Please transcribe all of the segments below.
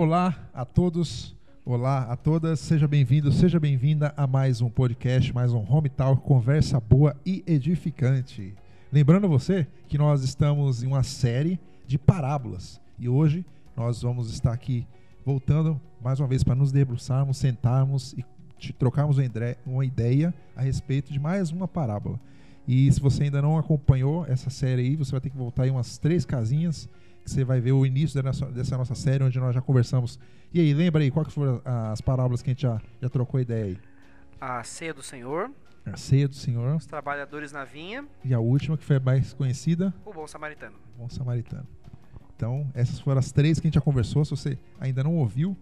Olá a todos, olá a todas, seja bem-vindo, seja bem-vinda a mais um podcast, mais um Home Talk, conversa boa e edificante. Lembrando você que nós estamos em uma série de parábolas e hoje nós vamos estar aqui voltando mais uma vez para nos debruçarmos, sentarmos e trocarmos uma ideia a respeito de mais uma parábola. E se você ainda não acompanhou essa série aí, você vai ter que voltar aí umas três casinhas que você vai ver o início dessa nossa série, onde nós já conversamos. E aí, lembra aí, quais foram as parábolas que a gente já, já trocou ideia aí? A ceia do Senhor, A ceia do Senhor os trabalhadores na vinha, e a última, que foi a mais conhecida, o bom samaritano. o Bom Samaritano. Então, essas foram as três que a gente já conversou. Se você ainda não ouviu,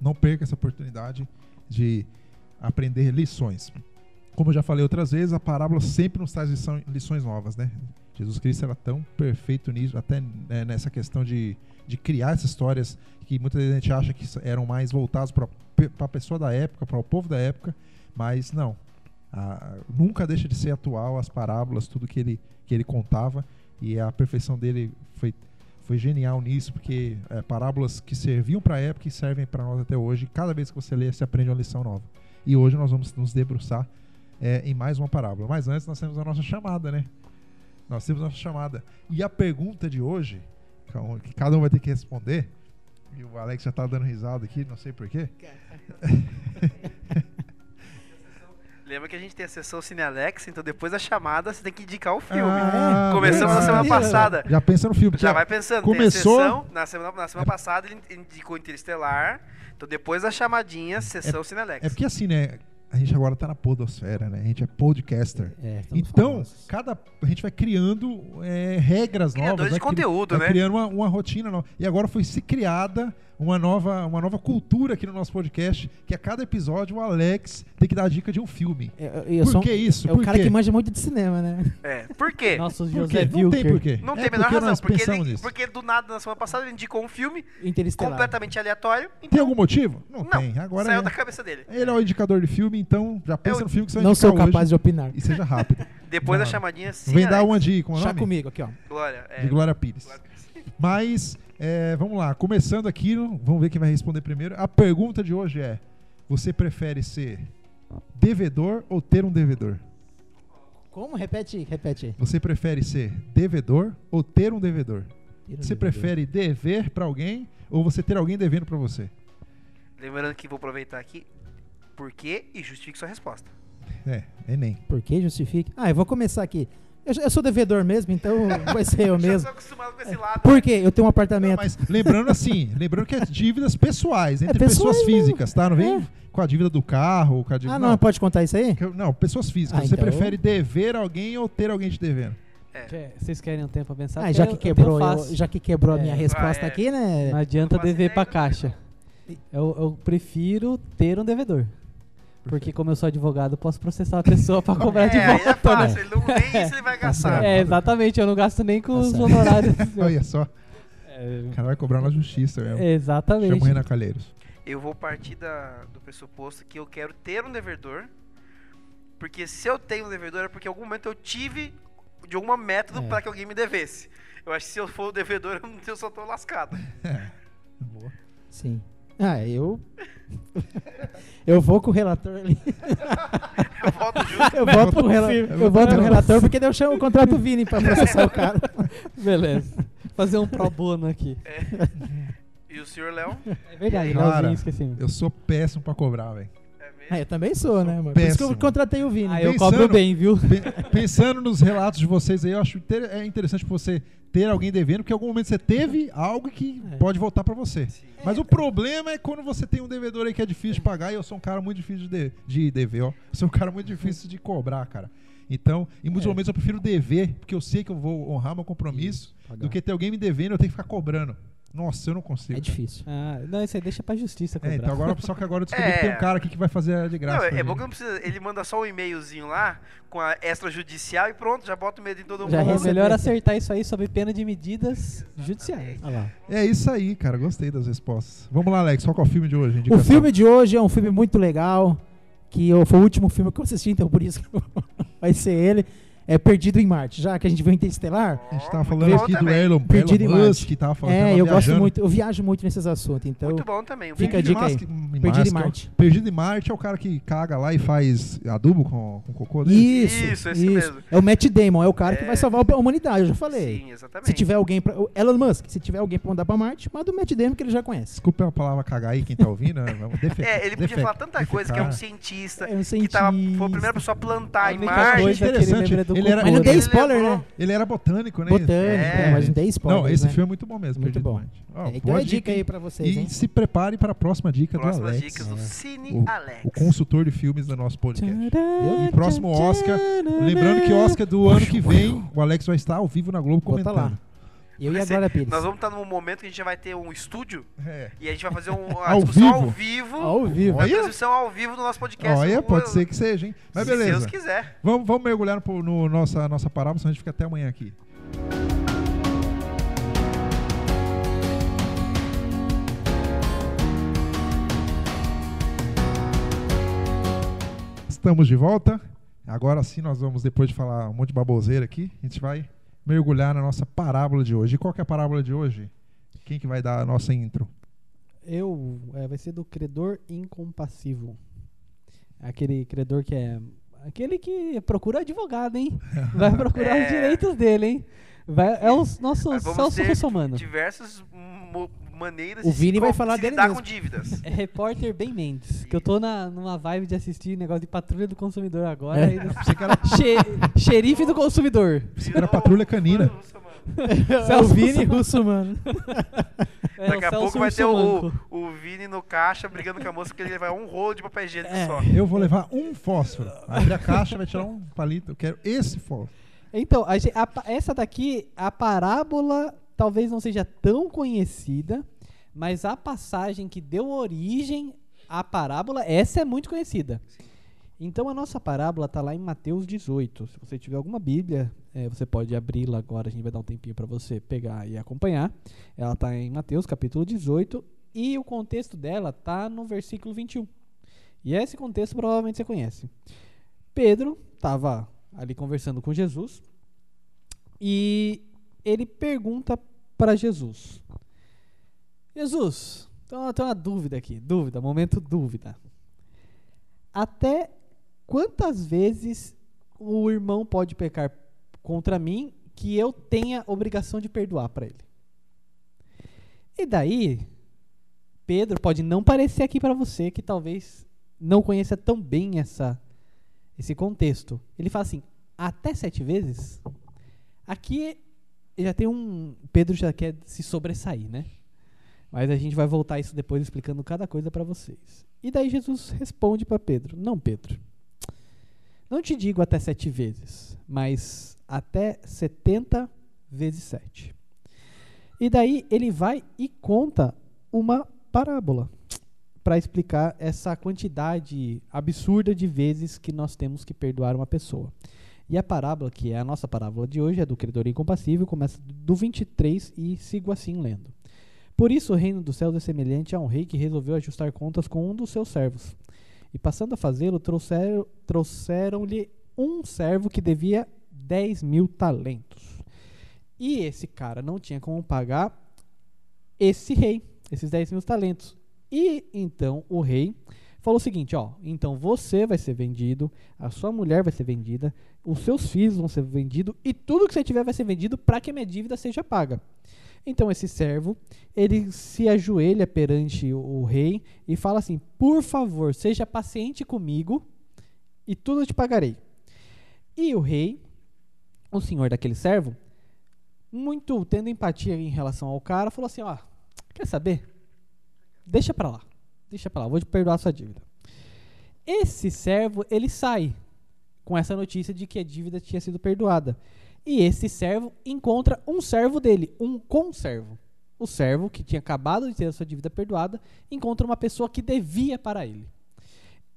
não perca essa oportunidade de aprender lições. Como eu já falei outras vezes, a parábola sempre nos traz lição- lições novas, né? Jesus Cristo era tão perfeito nisso, até né, nessa questão de, de criar essas histórias que muitas vezes a gente acha que eram mais voltadas para a pessoa da época, para o povo da época, mas não. Ah, nunca deixa de ser atual as parábolas, tudo que ele, que ele contava, e a perfeição dele foi, foi genial nisso, porque é, parábolas que serviam para a época e servem para nós até hoje. Cada vez que você lê, você aprende uma lição nova. E hoje nós vamos nos debruçar é, em mais uma parábola. Mas antes nós temos a nossa chamada, né? Nós temos a nossa chamada. E a pergunta de hoje, que cada um vai ter que responder, e o Alex já tá dando risada aqui, não sei porquê. Lembra que a gente tem a sessão Cine Alex, então depois da chamada você tem que indicar o filme. Ah, Começamos na verdade. semana passada. Já pensa no filme. Já já- vai pensando, começou- tem a sessão, na semana, na semana passada ele indicou Interestelar, então depois da chamadinha, sessão Cine Alex. É porque assim, né? A gente agora tá na podosfera, né? A gente é podcaster. É, Então, famosos. cada a gente vai criando é, regras Criadores novas, de vai cri- conteúdo, vai né? criando uma, uma rotina nova. E agora foi se criada uma nova, uma nova cultura aqui no nosso podcast, que a cada episódio o Alex tem que dar a dica de um filme. Eu, eu Por sou um- que isso? É o Por cara quê? que manja muito de cinema, né? É. Por quê? Nosso Por José quê? Não tem porquê. Não É tem a menor razão, porque, ele, porque do nada na semana passada ele indicou um filme completamente aleatório, Tem então algum motivo? Não, não, tem. Agora saiu é- da cabeça dele. ele é o indicador de filme, então já pensa Eu no filme que você vai Não sou capaz hoje de opinar. e seja rápido. Depois da chamadinha, sim. Vem dar Alex. uma de, como é o Chá comigo aqui, ó. Glória. É. De Glória Pires. Glória Pires. Mas, é, vamos lá, começando aqui, vamos ver quem vai responder primeiro. A pergunta de hoje é: você prefere ser devedor ou ter um devedor? Como? Repete, repete. Você prefere ser devedor ou ter um devedor? Você prefere dever pra alguém ou você ter alguém devendo pra você? Lembrando que vou aproveitar aqui, por quê e justifique sua resposta. É, Enem. Por que justifique? Ah, eu vou começar aqui. Eu, eu sou devedor mesmo, então vai ser eu mesmo. sou acostumado com esse lado. Por quê? Eu tenho um Não, apartamento. mas lembrando assim, lembrando que é dívidas pessoais, entre pessoais pessoas mesmo. físicas, tá? Não vem É. com a dívida do carro, com a dívida. Ah, não, pode contar isso aí? Eu- Não, pessoas físicas. Ah, você então- prefere dever alguém ou ter alguém te devendo? Quer- Vocês querem um tempo pra pensar? Ah, já eu- que eu quebrou, eu- já que quebrou a minha É. resposta Ah, é. aqui, né? Não adianta Não faço dever pra do caixa. Eu, eu prefiro ter um devedor. Porque como eu sou advogado, eu posso processar a pessoa pra cobrar de é, aí volta. é fácil, né? ele não, nem isso ele vai gastar. É, exatamente, eu não gasto nem com Tá os honorários. Olha só, É, o cara vai cobrar na justiça mesmo. exatamente. Chama o Renan Calheiros. Eu vou partir da- do pressuposto que eu quero ter um devedor, porque se eu tenho um devedor é porque em algum momento eu tive de algum método É. pra que alguém me devesse. Eu acho que se eu for o devedor, eu, só tô lascado. Boa. Sim. Ah, eu. eu vou com o relator ali. Eu volto junto. Eu voto com rela- Confirmo. eu voto com o relator porque daí eu chamo o contrato o Vini pra processar o cara. Beleza. Fazer um pro bono aqui. E o senhor Léo? É verdade, Cara, Leozinho, esqueci. Eu sou péssimo pra cobrar, velho. É mesmo? Ah, eu também sou, né, mano? Por isso que eu Péssimo. contratei o Vini. Ah, eu pensando- cobro bem, viu? Pe- Pensando nos relatos de vocês aí, eu acho inter- é interessante você ter alguém devendo, porque em algum momento você teve algo que É. pode voltar pra você. Sim. Mas o problema é quando você tem um devedor aí que é difícil de pagar, e eu sou um cara muito difícil de, de dever, ó. Eu sou um cara muito difícil de cobrar, cara. Então, em muitos É. momentos eu prefiro dever, porque eu sei que eu vou honrar meu compromisso, do que ter alguém me devendo e eu tenho que ficar cobrando. Nossa, eu não consigo. É difícil. Ah, não, isso aí deixa pra justiça É, cobrar. então agora, só que agora eu descobri que É. tem um cara aqui que vai fazer de graça. Não, é, é bom que não precisa. Ele manda só um e-mailzinho lá com a extrajudicial e pronto, já bota o medo em todo Já mundo. É melhor acertar isso aí sob pena de medidas judiciais. Olha lá. É isso aí, cara. Gostei das respostas. Vamos lá, Alex. Qual que é o filme de hoje? O Indicação. filme de hoje é um filme muito legal, que foi o último filme que eu assisti, então por isso que vai ser ele. É Perdido em Marte. Já que a gente viu Interestelar, A gente tava falando aqui do também. Elon, Perdido Elon em Marte. Musk, que tava falando. é, tava eu gosto viajando. muito, eu viajo muito nesses assuntos, então Muito bom também. Fica a dica aí. Em Perdido em Musk, Marte. Perdido em Marte é o cara que caga lá e faz adubo com, com cocô dele. Isso, Isso, esse mesmo. É o Matt Damon, é o cara que É. vai salvar a humanidade, eu já falei. Sim, exatamente. Se tiver alguém pra. o Elon Musk, se tiver alguém pra mandar pra Marte, manda o Matt Damon que ele já conhece. Desculpa a palavra cagar aí, quem tá ouvindo. né? É, ele podia falar tanta coisa que é um cientista, É um que tava, foi a cientista. primeira pessoa a plantar A em Marte. coisa que ele interessante, é do ele era- Mas não né? spoiler, né? Ele era botânico, né? Botânico, É. mas não dei spoiler. Não, esse né? filme é muito bom mesmo. Muito bom. Ó, É, então é dica aí pra vocês, E hein? se prepare para a próxima dica do Próximas Alex. dicas do É. Cine O- Alex. O consultor de filmes do nosso podcast. E próximo Oscar. Lembrando que Oscar do ano que vem, o Alex vai estar ao vivo na Globo Vou tá comentando. lá. Eu e a ser- Glória Pires. Nós vamos estar num momento que a gente já vai ter um estúdio É. e a gente vai fazer um, uma Ao discussão vivo? ao vivo. Ao vivo. Uma transmissão ao vivo do nosso podcast. Olha, Eu- pode ser que seja, hein? Mas se beleza. Deus quiser. Vamos, vamos mergulhar no, no nossa, nossa parábola, senão a gente fica até amanhã aqui. Estamos de volta. Agora sim nós vamos, depois de falar um monte de baboseira aqui, a gente vai mergulhar na nossa parábola de hoje. E qual que é a parábola de hoje? Quem que vai dar a nossa intro? Eu, é, vai ser do credor incompassivo. Aquele credor que é. Aquele que procura advogado, hein? Vai procurar É. os direitos dele, hein? Vai, é o nosso Celso Russomano. Diversas mo- maneiras O de Vini se vai falar se dele lidar mesmo. com dívidas. É repórter Ben Mendes. Que eu tô na, numa vibe de assistir negócio de patrulha do consumidor agora. É. do- Xe- xerife do consumidor. que era patrulha canina. É o Vini. Russo, mano. É, Daqui a Celso pouco vai ter o, o Vini no caixa brigando com a moça porque ele vai um rolo de papel higiênico É. só. Eu vou levar um fósforo. Abre a caixa, vai tirar um palito. Eu quero esse fósforo. Então, a a essa daqui, a parábola talvez não seja tão conhecida, mas a passagem que deu origem à parábola, essa é muito conhecida. Então a nossa parábola está lá em Mateus 18. Se você tiver alguma Bíblia, eh, você pode abri-la agora, a gente vai dar um tempinho para você pegar e acompanhar. Ela está em Mateus capítulo 18 e o contexto dela está no versículo 21. E esse contexto provavelmente você conhece. Pedro estava ali conversando com Jesus e ele pergunta para Jesus: Jesus, então eu tenho uma dúvida aqui, dúvida, momento dúvida. Até quantas vezes o irmão pode pecar contra mim que eu tenha obrigação de perdoar para ele? E daí, Pedro pode não parecer aqui para você que talvez não conheça tão bem essa esse contexto. Ele fala assim: até sete vezes. Aqui já tem um. Pedro já quer se sobressair, né? Mas a gente vai voltar isso depois explicando cada coisa para vocês. E daí Jesus responde para Pedro: Não, Pedro. Não te digo até sete vezes, mas até setenta vezes sete. E daí ele vai e conta uma parábola para explicar essa quantidade absurda de vezes que nós temos que perdoar uma pessoa. E a parábola, que é a nossa parábola de hoje, é do credor incompassível, começa do 23 e sigo assim lendo. Por isso o reino dos céus é semelhante a um rei que resolveu ajustar contas com um dos seus servos. E passando a fazê-lo, trouxeram- trouxeram-lhe um servo que devia 10 mil talentos. E esse cara não tinha como pagar esse rei, esses 10 mil talentos. E então o rei falou o seguinte: ó, então você vai ser vendido, a sua mulher vai ser vendida, os seus filhos vão ser vendidos e tudo que você tiver vai ser vendido para que a minha dívida seja paga. Então esse servo, ele se ajoelha perante o, o rei e fala assim: "Por favor, seja paciente comigo e tudo eu te pagarei". E o rei, o senhor daquele servo, muito tendo empatia em relação ao cara, falou assim: "Ó, quer saber? Deixa pra lá. Deixa pra lá, vou te perdoar a sua dívida". Esse servo, ele sai com essa notícia de que a dívida tinha sido perdoada. E esse servo encontra um servo dele, um conservo. O servo, que tinha acabado de ter a sua dívida perdoada, encontra uma pessoa que devia para ele.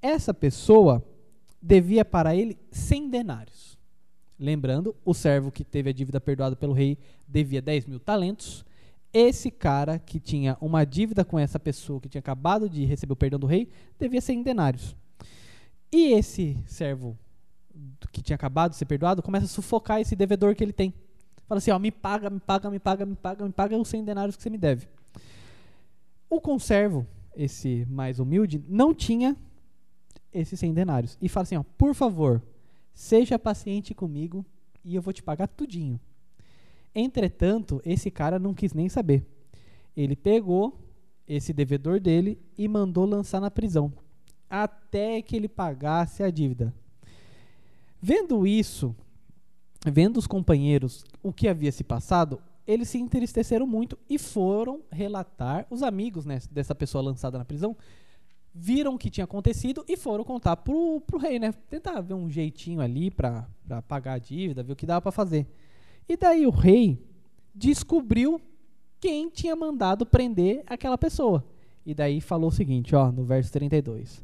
Essa pessoa devia para ele 100 denários. Lembrando, o servo que teve a dívida perdoada pelo rei devia 10 mil talentos. Esse cara que tinha uma dívida com essa pessoa que tinha acabado de receber o perdão do rei devia 100 denários. E esse servo que que tinha acabado de ser perdoado, começa a sufocar esse devedor que ele tem. Fala assim, ó, me paga, me paga, me paga, me paga, me paga os 100 denários que você me deve. O conservo, esse mais humilde, não tinha esses 100 denários. E fala assim, ó, por favor, seja paciente comigo e eu vou te pagar tudinho. Entretanto, esse cara não quis nem saber. Ele pegou esse devedor dele e mandou lançar na prisão, até que ele pagasse a dívida. Vendo isso, vendo os companheiros o que havia se passado, eles se entristeceram muito e foram relatar, os amigos né, dessa pessoa lançada na prisão, viram o que tinha acontecido e foram contar pro, pro rei, né? Tentar ver um jeitinho ali para pagar a dívida, ver o que dava para fazer. E daí o rei descobriu quem tinha mandado prender aquela pessoa. E daí falou o seguinte, ó, no verso 32.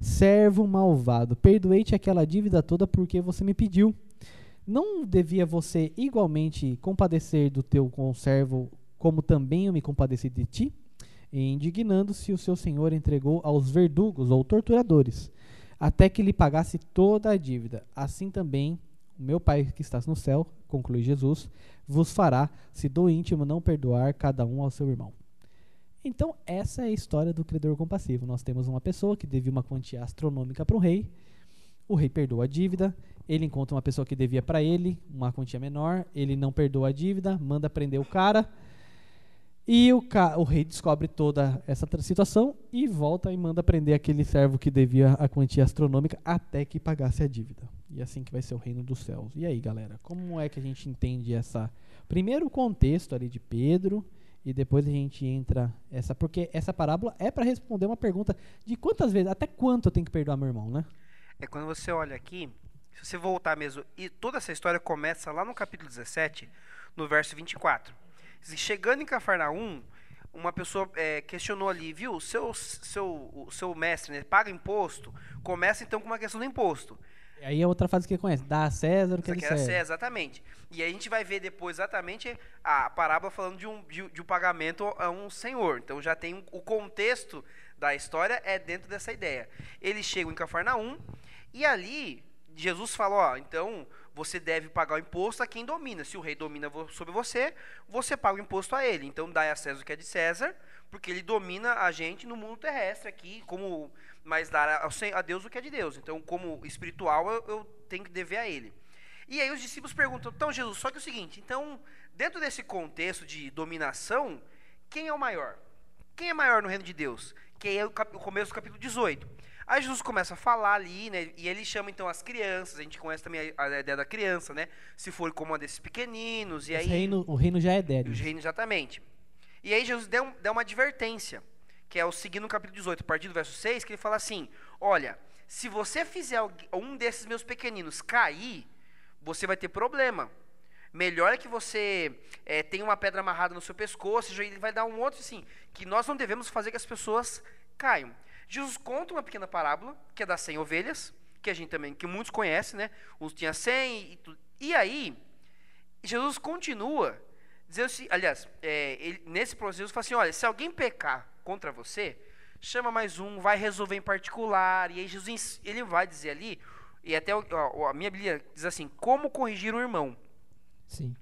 Servo malvado, perdoei-te aquela dívida toda porque você me pediu. Não devia você igualmente compadecer do teu conservo, como também eu me compadeci de ti? Indignando-se, o seu senhor entregou aos verdugos ou torturadores, até que lhe pagasse toda a dívida. Assim também meu Pai que estás no céu, conclui Jesus, vos fará, se do íntimo não perdoar cada um ao seu irmão. Então, essa é a história do credor compassivo. Nós temos uma pessoa que devia uma quantia astronômica para o rei, o rei perdoa a dívida, ele encontra uma pessoa que devia para ele uma quantia menor, ele não perdoa a dívida, manda prender o cara, e o, ca o rei descobre toda essa situação e volta e manda prender aquele servo que devia a quantia astronômica até que pagasse a dívida. E assim que vai ser o reino dos céus. E aí, galera, como é que a gente entende essa. Primeiro o contexto ali de Pedro, e depois a gente entra essa. Porque essa parábola é para responder uma pergunta de quantas vezes, até quanto eu tenho que perdoar meu irmão, né? É quando você olha aqui, se você voltar mesmo, e toda essa história começa lá no capítulo 17, no verso 24. Chegando em Cafarnaum, uma pessoa é, questionou ali, viu, seu, seu, o seu mestre né, paga imposto, começa então com uma questão do imposto. Aí é outra fase que ele conhece, dá a César o que ele César. Exatamente. E aí a gente vai ver depois exatamente a parábola falando de um, de, de um pagamento a um senhor. Então já tem um, o contexto da história é dentro dessa ideia. Eles chegam em Cafarnaum e ali Jesus falou, ó, então você deve pagar o imposto a quem domina. Se o rei domina sobre você, você paga o imposto a ele. Então dá a César o que é de César, porque ele domina a gente no mundo terrestre aqui, como mas dar a, Deus o que é de Deus. Então, como espiritual, eu, eu tenho que dever a ele. E aí os discípulos perguntam: "Então, Jesus, só que é o seguinte, então, dentro desse contexto de dominação, quem é o maior? Quem é maior no reino de Deus? Que é o, o começo do capítulo 18. Aí Jesus começa a falar ali, né? E ele chama então as crianças. A gente conhece também a, a ideia da criança, né? Se for como uma desses pequeninos. E aí, reino, o reino já é dele. O reino, exatamente. E aí Jesus deu, deu uma advertência, que é o seguinte no capítulo 18, a partir do verso 6, que ele fala assim: Olha, se você fizer um desses meus pequeninos cair, você vai ter problema. Melhor é que você é, tenha uma pedra amarrada no seu pescoço, e ele vai dar um outro assim, que nós não devemos fazer que as pessoas caiam. Jesus conta uma pequena parábola, que é das 100 ovelhas, que a gente também, que muitos conhecem, né? Uns tinha 100 e tudo. E aí, Jesus continua dizendo assim, aliás, é, ele, nesse processo, Jesus fala assim, olha, se alguém pecar contra você, chama mais um, vai resolver em particular, e aí Jesus, ele vai dizer ali, e até ó, a minha Bíblia diz assim, como corrigir um irmão. Sim.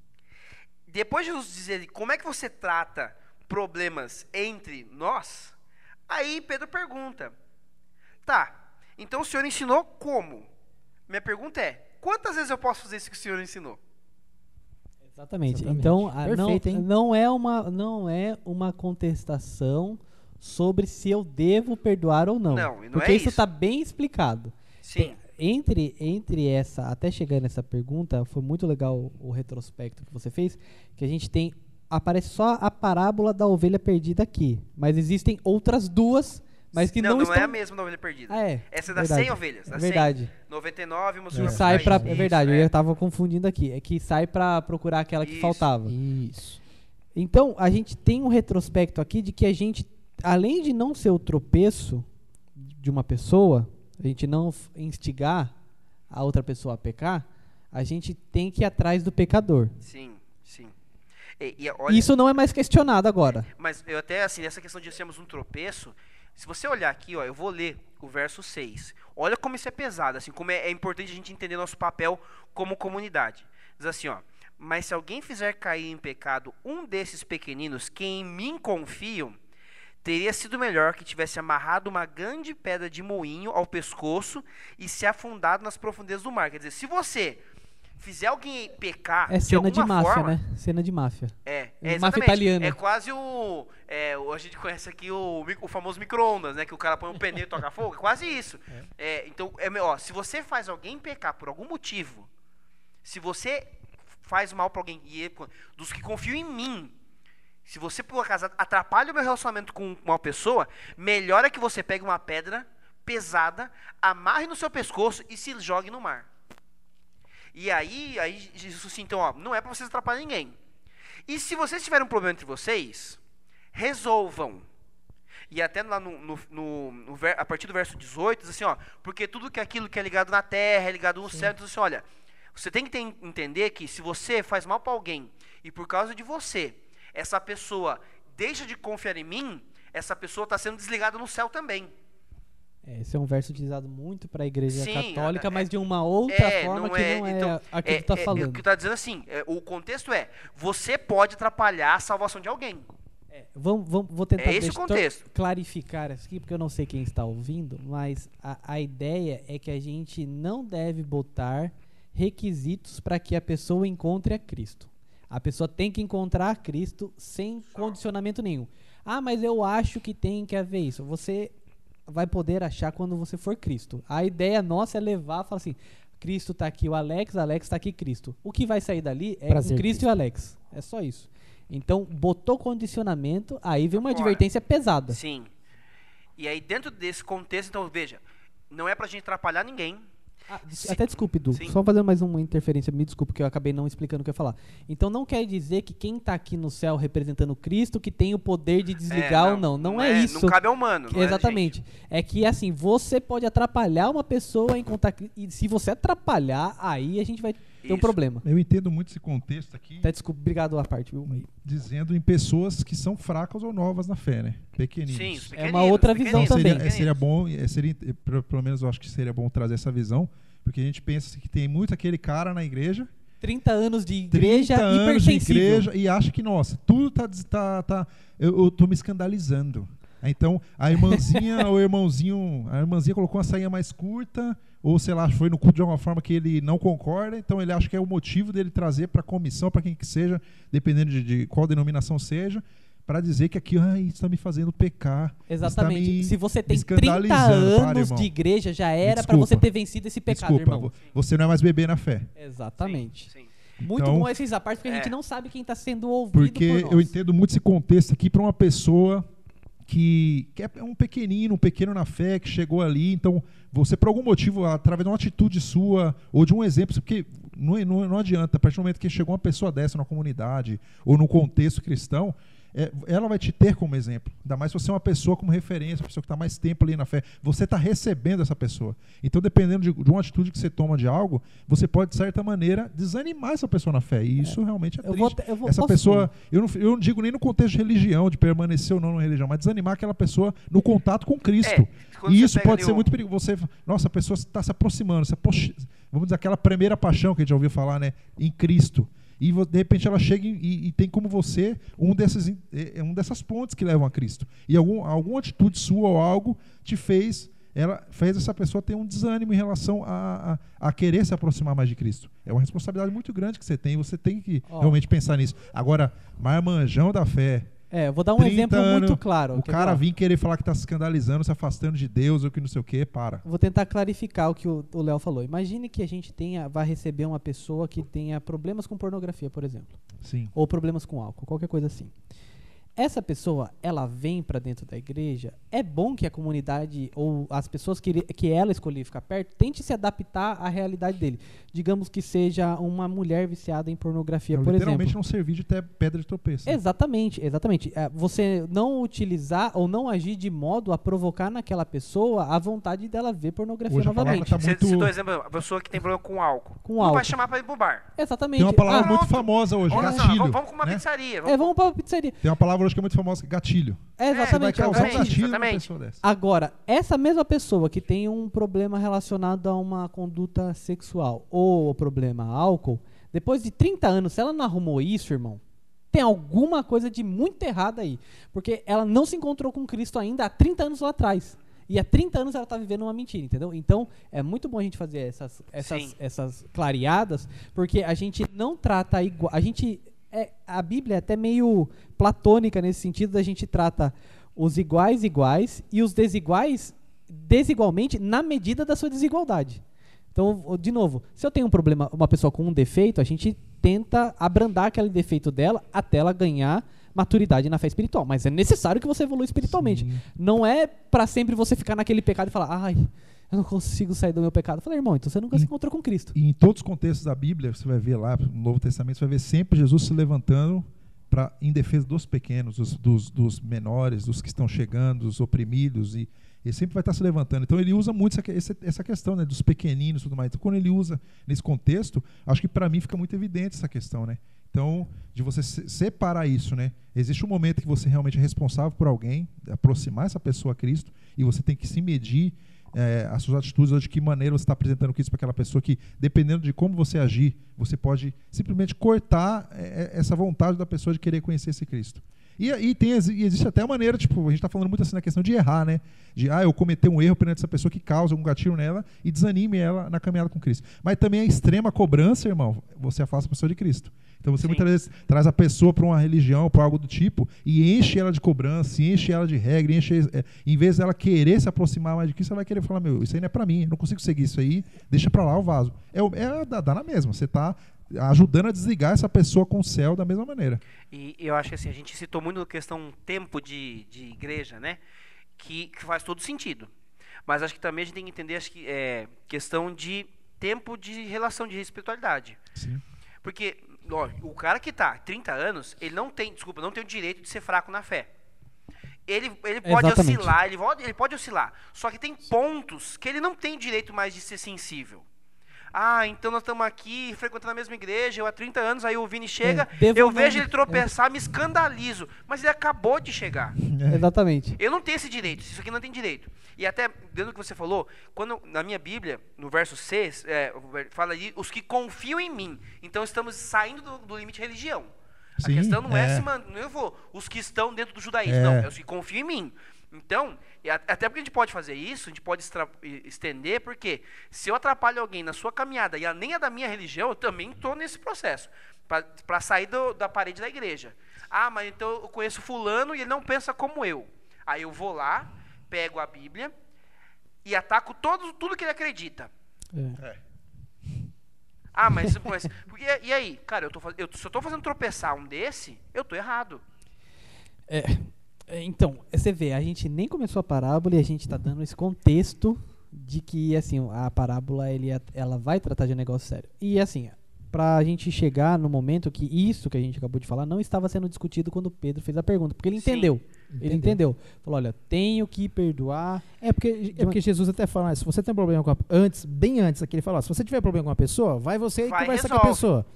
Depois de Jesus dizer como é que você trata problemas entre nós, Aí Pedro pergunta: Tá, então o senhor ensinou como? Minha pergunta é: quantas vezes eu posso fazer isso que o senhor ensinou? Exatamente. Exatamente. Então, Perfeito, não, não, é uma, não é uma contestação sobre se eu devo perdoar ou não. Não, não porque é isso está bem explicado. Sim. Entre, entre essa, até chegar nessa pergunta, foi muito legal o retrospecto que você fez, que a gente tem aparece só a parábola da ovelha perdida aqui. Mas existem outras duas, mas que não, não, não estão... é a mesma da ovelha perdida. Ah, é. Essa é das verdade. 100 ovelhas. É verdade. 100. 99 e é. sai para É verdade, é. eu estava confundindo aqui. É que sai para procurar aquela que Isso. faltava. Isso. Então, a gente tem um retrospecto aqui de que a gente, além de não ser o tropeço de uma pessoa, a gente não instigar a outra pessoa a pecar, a gente tem que ir atrás do pecador. Sim. E, e olha, Isso não é mais questionado agora. Mas eu até, assim, nessa questão de sermos um tropeço, se você olhar aqui, ó, eu vou ler o verso 6. Olha como isso é pesado, assim, como é, é importante a gente entender nosso papel como comunidade. Diz assim, ó. Mas se alguém fizer cair em pecado um desses pequeninos que em mim confiam, teria sido melhor que tivesse amarrado uma grande pedra de moinho ao pescoço e se afundado nas profundezas do mar. Quer dizer, se você fizer alguém pecar É de cena de alguma máfia, forma, né? Cena de máfia. é, É é máfia italiana. É quase o, é, A gente conhece aqui o, o famoso micro-ondas, né? Que o cara põe um pneu e toca fogo. É quase isso. É, então, é, ó, se você faz alguém pecar por algum motivo, se você faz mal pra alguém, e é- dos que confiam em mim, se você por acaso atrapalha o meu relacionamento com uma pessoa, melhor é que você pegue uma pedra pesada, amarre no seu pescoço e se jogue no mar. E aí, aí Jesus assim, então, ó, não é pra vocês atrapalhar ninguém. E se vocês tiverem um problema entre vocês, resolvam. E até lá no, no- no- no a partir do verso 18, diz assim, ó, porque tudo que aquilo que é ligado na terra, é ligado no céu, então assim, olha, você tem que ter- entender que se você faz mal para alguém e por causa de você, essa pessoa deixa de confiar em mim, essa pessoa está sendo desligada no céu também. É, Esse é um verso utilizado muito para a igreja Sim, católica, é- mas de uma outra É, forma não que é, não é então, aquilo é, que está é, falando. O que está dizendo assim, é, o contexto é, você pode atrapalhar a salvação de alguém. Vamos, vamos, vou tentar É esse contexto. clarificar aqui, porque eu não sei quem está ouvindo, mas a, a ideia é que a gente não deve botar requisitos para que a pessoa encontre a Cristo. A pessoa tem que encontrar a Cristo sem condicionamento nenhum. Ah, mas eu acho que tem que haver isso. Você vai poder achar quando você for Cristo. A ideia nossa é levar, falar assim, Cristo está aqui o Alex, Alex está aqui Cristo. O que vai sair dali é Prazer, o Cristo e o Alex. É só isso. Então, botou condicionamento, aí vem uma Agora, advertência pesada. Sim. E aí, dentro desse contexto, então, veja, não é pra gente atrapalhar ninguém. Ah, até desculpe, Du. Sim. Só fazendo mais uma interferência, me desculpe, que eu acabei não explicando o que eu ia falar. Então não quer dizer que quem está aqui no céu representando Cristo que tem o poder de desligar É, ou não. Não, é, isso. Não cabe ao humano. não é, Exatamente. É que assim, você pode atrapalhar uma pessoa encontrar Cristo. E se você atrapalhar, aí a gente vai ter um problema. Eu entendo muito esse contexto aqui, Até desculpa, obrigado a parte, viu? dizendo em pessoas que são fracas ou novas na fé, né? Pequeninos. Sim, os É uma pequeninos, outra visão Então pequeninos, também. seria, pequeninos. seria bom, é, seria, pelo menos eu acho que seria bom trazer essa visão, porque a gente pensa que tem muito aquele cara na igreja, 30 anos de 30 igreja anos de igreja e acha que, nossa, tudo tá, tá, tá eu, eu tô me escandalizando. Então, a irmãzinha ou o irmãozinho, a irmãzinha colocou uma sainha mais curta, ou sei lá, foi no culto de alguma forma que ele não concorda, então ele acha que é o motivo dele trazer para a comissão, para quem que seja, dependendo de, de qual denominação seja, para dizer que aqui, isso está me fazendo pecar. Exatamente. Está me Se você tem 30 escandalizando. Para, anos irmão. de igreja, já era Desculpa. você ter vencido esse pecado, Desculpa, irmão. vo- você não é mais bebê na fé. Exatamente. Sim, sim. Muito Então- bom esses parte, porque a gente É. não sabe quem está sendo ouvido Porque por nós. eu entendo muito esse contexto aqui para uma pessoa que, que é um pequenino, um pequeno na fé, que chegou ali. Então, você, por algum motivo, através de uma atitude sua ou de um exemplo, porque não, não, não adianta, a partir do momento que chegou uma pessoa dessa na comunidade ou no contexto cristão, é, ela vai te ter como exemplo. Ainda mais se você é uma pessoa como referência, uma pessoa que está mais tempo ali na fé. Você está recebendo essa pessoa. Então, dependendo de, de uma atitude que você toma de algo, você pode, de certa maneira, desanimar essa pessoa na fé. E isso realmente é Eu triste. vou, vou Essa pessoa, eu não, eu não digo nem no contexto de religião, de permanecer ou não na religião, mas desanimar aquela pessoa no contato com Cristo. É, e isso pode ser o- muito perigoso. Você, nossa, a pessoa está se aproximando, se aproxi- vamos dizer, aquela primeira paixão que a gente já ouviu falar, né? Em Cristo. E de repente ela chega e, e- tem como você um, desses, é, é um dessas pontes que levam a Cristo. E algum, alguma atitude sua ou algo te fez, ela fez essa pessoa ter um desânimo em relação a, a, a querer se aproximar mais de Cristo. É uma responsabilidade muito grande que você tem, e você tem que Ó. realmente pensar nisso. Agora, marmanjão da fé, É, eu vou dar um 30 exemplo anos, muito claro. o cara vir querer falar que está se escandalizando, se afastando de Deus ou que não sei o que, para. Vou tentar clarificar o que o o Léo falou. Imagine que a gente tenha, vai receber uma pessoa que tenha problemas com pornografia, por exemplo, Sim. ou problemas com álcool, qualquer coisa assim. Essa pessoa, ela vem pra dentro da igreja. É bom que a comunidade ou as pessoas que, que ela escolher ficar perto tente se adaptar à realidade dele. Digamos que seja uma mulher viciada em pornografia, Então, por literalmente exemplo. não servir de te- pedra de tropeço. Exatamente, exatamente. É, Você não utilizar ou não agir de modo a provocar naquela pessoa a vontade dela ver pornografia Hoje novamente. tá Você muito- citou exemplo, a pessoa que tem problema com álcool. Com não álcool. vai chamar pra ir pro bar. Exatamente. Tem uma palavra Ah, muito famosa hoje, Vamos, gatilho. vamos, vamos com uma né? pizzaria. É, Vamos, vamos pra pizzaria. Tem uma palavra hoje que é muito famosa, gatilho. É, Você vai exatamente. é o causar um exatamente, gatilho. gatilho numa exatamente. pessoa dessa. Agora, essa mesma pessoa que tem um problema relacionado a uma conduta sexual ou problema álcool, depois de 30 anos, se ela não arrumou isso, irmão, tem alguma coisa de muito errado aí. Porque ela não se encontrou com Cristo ainda há 30 anos lá atrás. E há 30 anos ela está vivendo uma mentira, entendeu? Então, é muito bom a gente fazer essas, essas, Sim. essas clareadas, porque a gente não trata igual. A gente. É, a Bíblia é até meio platônica nesse sentido, da gente trata os iguais iguais e os desiguais desigualmente na medida da sua desigualdade. Então, de novo, se eu tenho um problema, uma pessoa com um defeito, a gente tenta abrandar aquele defeito dela até ela ganhar maturidade na fé espiritual. Mas é necessário que você evolua espiritualmente. Sim. Não é pra sempre você ficar naquele pecado e falar, ai, eu não consigo sair do meu pecado. Eu falei, irmão, então você nunca se encontrou com Cristo. E em todos os contextos da Bíblia, você vai ver lá, no Novo Testamento, você vai ver sempre Jesus se levantando pra, em defesa dos pequenos, dos, dos, dos menores, dos que estão chegando, dos oprimidos. E ele sempre vai estar se levantando. Então ele usa muito essa, essa, questão né, dos pequeninos e tudo mais. Então quando ele usa nesse contexto, acho que para mim fica muito evidente essa questão. Né? Então, de você se- separar isso, né? Existe um momento que você realmente é responsável por alguém, aproximar essa pessoa a Cristo, e você tem que se medir é, as suas atitudes ou de que maneira você está apresentando Cristo para aquela pessoa que, dependendo de como você agir, você pode simplesmente cortar é, é, essa vontade da pessoa de querer conhecer esse Cristo. E, e tem, e existe até a maneira, tipo, a gente está falando muito assim na questão de errar, né? De, ah, eu cometer um erro perante essa pessoa que causa um gatilho nela e desanime ela na caminhada com Cristo. Mas também a extrema cobrança, irmão, você afasta a pessoa de Cristo. Então você Sim. muitas vezes traz a pessoa para uma religião, para algo do tipo, e enche ela de cobrança, enche ela de regra, enche, é, em vez dela querer se aproximar mais de Cristo, ela vai querer falar, meu, isso aí não é para mim, eu não consigo seguir isso aí, deixa para lá o vaso. É, é dá, dá na mesma, você está ajudando a desligar essa pessoa com o céu da mesma maneira. E eu acho que assim, a gente citou muito a questão tempo de, de igreja, né? Que, que faz todo sentido. Mas acho que também a gente tem que entender acho que é questão de tempo de relação de espiritualidade. Sim. Porque, o cara que tá 30 anos, ele não tem, desculpa, não tem o direito de ser fraco na fé. Ele, ele pode Exatamente. oscilar, ele pode, ele pode oscilar. Só que tem pontos que ele não tem direito mais de ser sensível. Ah, então nós estamos aqui frequentando a mesma igreja, eu há 30 anos, aí o Vini chega, É, eu vejo ele tropeçar, me escandalizo. Mas ele acabou de chegar. Exatamente. Eu não tenho esse direito, isso aqui não tem direito. E até, dentro do que você falou, quando na minha Bíblia, no verso 6, é, fala ali, os que confiam em mim. Então estamos saindo do, do limite religião. Sim, a questão não é, é. se man- não eu vou, os que estão dentro do judaísmo, É. não, é os que confiam em mim. Então, a- até porque a gente pode fazer isso, a gente pode estender, porque se eu atrapalho alguém na sua caminhada e ela nem é da minha religião, eu também estou nesse processo, para sair do- da parede da igreja. Ah, mas então eu conheço fulano e ele não pensa como eu. Aí eu vou lá, pego a Bíblia e ataco todo, tudo que ele acredita. É. Ah, mas, mas porque, e aí, cara, eu tô, eu, se eu tô fazendo tropeçar um desse, eu tô errado. É, é, então, você vê, a gente nem começou a parábola e a gente está dando esse contexto de que, assim, a parábola ele, é- ela vai tratar de um negócio sério. E, assim, pra gente chegar no momento que isso que a gente acabou de falar não estava sendo discutido quando Pedro fez a pergunta, porque ele Sim. entendeu. Ele Entendeu. entendeu. Falou, olha, tenho que perdoar. É porque, é porque Jesus até fala, se você tem um problema com a, antes, bem antes aqui, ele fala, se você tiver problema com uma pessoa, vai você e Vai, conversa com a resolve. pessoa.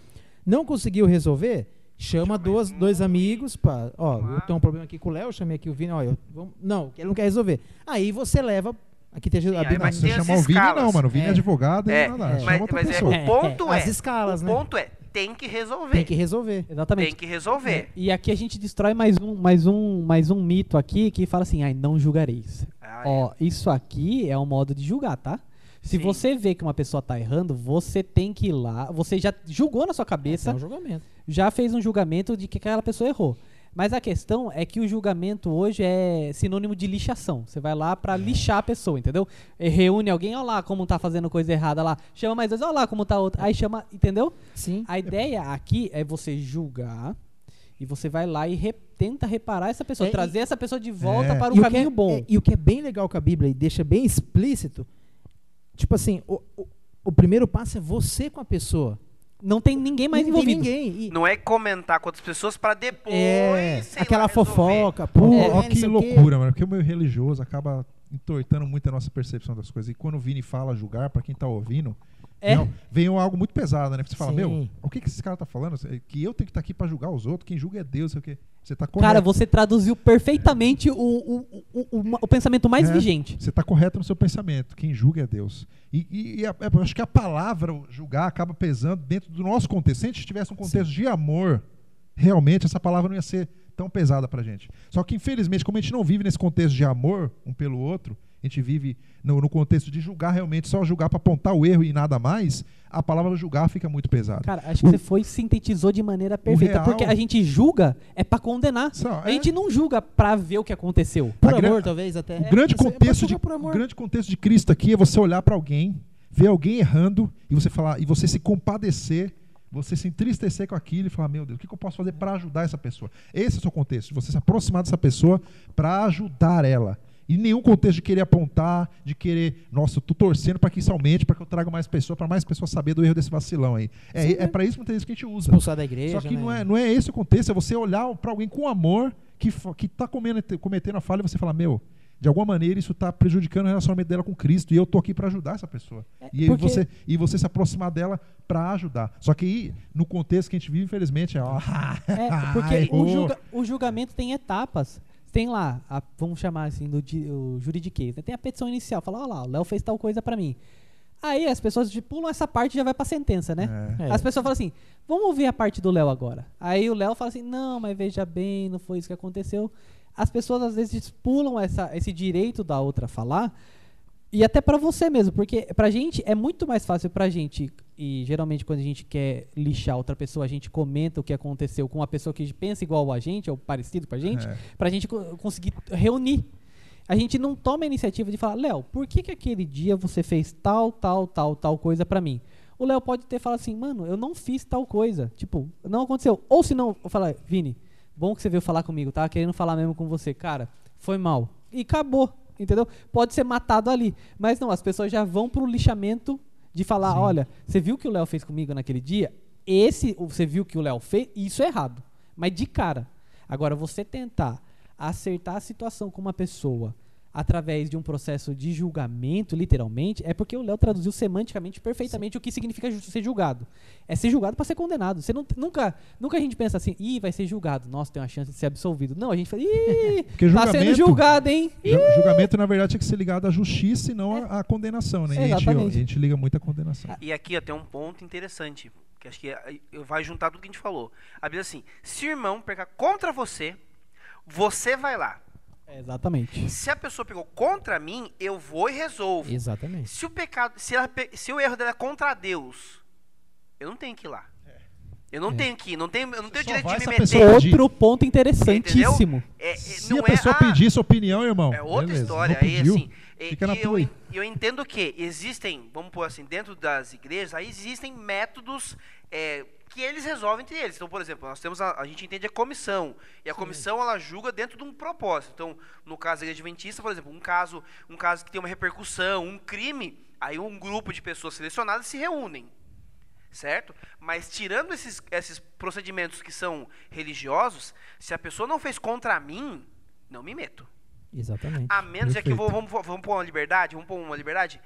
Não conseguiu resolver? Chama duas, dois amigos para, ó, eu tenho um problema aqui com o Léo, eu chamei aqui o Vini, ó, eu, vamos, não, ele não quer resolver. Aí você leva, aqui tem a Sim, aí Bíblia, vai Não chamar o Vini, não, mano. O Vini é, É. advogado e É, nada. é. Chama mas, outra mas é, pessoa. o ponto é, é, as escalas, o né? ponto é, tem que resolver. tem que resolver. Exatamente. Tem que resolver. E aqui a gente destrói mais um, mais um, mais um mito aqui que fala assim, ai, não julgareis. Ah, Ó, isso aqui é um modo de julgar, tá? Se Sim. você vê que uma pessoa tá errando, você tem que ir lá. Você já julgou na sua Esse cabeça, é um julgamento. já fez um julgamento de que aquela pessoa errou. Mas a questão é que o julgamento hoje é sinônimo de lixação. Você vai lá pra lixar a pessoa, entendeu? E reúne alguém, olha lá como tá fazendo coisa errada lá. Chama mais dois, olha lá como tá outro. Aí chama, entendeu? Sim. A ideia aqui é você julgar e você vai lá e re- tenta reparar essa pessoa, É, e- trazer essa pessoa de volta É. para E o o caminho é- bom. é- e o que é bem legal com a Bíblia e deixa bem explícito, tipo assim, o, o, o primeiro passo é você com a pessoa. Não tem ninguém mais não tem envolvido. ninguém. E- Não é comentar com outras pessoas pra depois, é, aquela lá, fofoca, Pô, pô, ó, é, não que loucura, mano. Porque o meio religioso acaba entortando muito a nossa percepção das coisas. E quando o Vini fala julgar, pra quem tá ouvindo, É. Vem, vem algo muito pesado, né? Você fala, Sim. meu, o que, que esse cara tá falando? Que eu tenho que estar aqui pra julgar os outros, quem julga é Deus, sei o quê. Você tá correto. Cara, você traduziu perfeitamente o, o, o, o, o pensamento mais É. vigente. Você está correto no seu pensamento. Quem julga é Deus. E, e- e a- eu acho que a palavra julgar acaba pesando dentro do nosso contexto. Se a gente tivesse um contexto de amor, realmente essa palavra não ia ser tão pesada pra gente. Só que, infelizmente, como a gente não vive nesse contexto de amor um pelo outro, a gente vive no, no contexto de julgar realmente, só julgar para apontar o erro e nada mais, a palavra julgar fica muito pesada. Cara, acho que O- você foi sintetizou de maneira perfeita. real- Porque a gente julga é pra condenar. Só, A é. gente não julga pra ver o que aconteceu. Por A gra- amor, talvez, até. O grande, Você contexto de, o grande contexto de Cristo aqui é você olhar para alguém, ver alguém errando e você falar e você se compadecer, você se entristecer com aquilo e falar, meu Deus, o que, que eu posso fazer para ajudar essa pessoa? Esse é o seu contexto, de você se aproximar dessa pessoa para ajudar ela. E nenhum contexto de querer apontar, de querer, nossa, eu tô torcendo para que isso aumente, para que eu traga mais pessoas, para mais pessoas saber do erro desse vacilão aí. É, é para isso muitas vezes que a gente usa. Expulsar da igreja. Só que né? não, é, não é esse o contexto, é você olhar para alguém com amor que, que tá comendo, cometendo a falha e você falar, meu, de alguma maneira isso está prejudicando o relacionamento dela com Cristo e eu tô aqui para ajudar essa pessoa. É, e, porque- você, e você se aproximar dela para ajudar. Só que aí, no contexto que a gente vive, infelizmente, é. ó, É, porque o, julga- o julgamento tem etapas. Tem lá, a- vamos chamar assim, do o juridiquês. né? Tem a petição inicial, fala, ó lá, o Léo fez tal coisa pra mim. Aí as pessoas de- pulam essa parte e já vai pra sentença, né? É. É. As pessoas falam assim, vamos ouvir a parte do Léo agora. Aí o Léo fala assim, não, mas veja bem, não foi isso que aconteceu. As pessoas às vezes pulam essa, esse direito da outra falar, e até pra você mesmo, porque pra gente é muito mais fácil pra gente, e geralmente quando a gente quer lixar outra pessoa, a gente comenta o que aconteceu com uma pessoa que pensa igual a gente, ou parecido com a gente, É. pra gente co- conseguir reunir. A gente não toma a iniciativa de falar, Léo, por que, que aquele dia você fez tal, tal, tal, tal coisa pra mim? O Léo pode ter falado assim, mano, eu não fiz tal coisa. Tipo, não aconteceu. Ou se não, eu falar, Vini, bom que você veio falar comigo, tava querendo falar mesmo com você. Cara, foi mal. E acabou, entendeu? Pode ser matado ali. Mas não, as pessoas já vão pro lixamento de falar, olha, você viu o que o Léo fez comigo naquele dia? Esse, você viu o que o Léo fez? Isso é errado. Mas de cara. Agora, você tentar acertar a situação com uma pessoa através de um processo de julgamento, literalmente, é porque o Léo traduziu semanticamente perfeitamente o que significa ju- ser julgado. É ser julgado para ser condenado. Você não, nunca, nunca a gente pensa assim, ih, vai ser julgado. Nossa, tem uma chance de ser absolvido. Não, a gente fala, ih, tá sendo julgamento- julgado, hein? Ju- Julgamento, na verdade, tinha que ser ligado à justiça e não à, à condenação, né? E a gente, Exatamente. a gente liga muito à condenação. E aqui ó, tem um ponto interessante, que acho que é- é- vai juntar tudo que a gente falou. A Bíblia diz assim: se o irmão pecar contra você, você vai lá. É, exatamente. Se a pessoa pegou contra mim, eu vou e resolvo. Exatamente. Se o pecado, se, ela se o erro dela é contra Deus, eu não tenho que ir lá. Eu não tenho que ir, não tenho, eu não tenho só direito de me meter. Outro ponto interessantíssimo. É, é, Se não a pessoa é, ah, pedir sua opinião, irmão. É outra beleza, história. Aí, assim, é fica na eu, eu entendo que existem, vamos pôr assim, dentro das igrejas, aí existem métodos é, que eles resolvem entre eles. Então, por exemplo, nós temos a, a gente entende a comissão. E a comissão ela julga dentro de um propósito. Então, no caso da igreja adventista, por exemplo, um caso, um caso que tem uma repercussão, um crime, aí um grupo de pessoas selecionadas se reúnem certo? Mas tirando esses, esses procedimentos que são religiosos, se a pessoa não fez contra mim, não me meto. Exatamente. A menos, e aqui eu vou, vamos, vamos pôr uma liberdade, vamos pôr uma liberdade,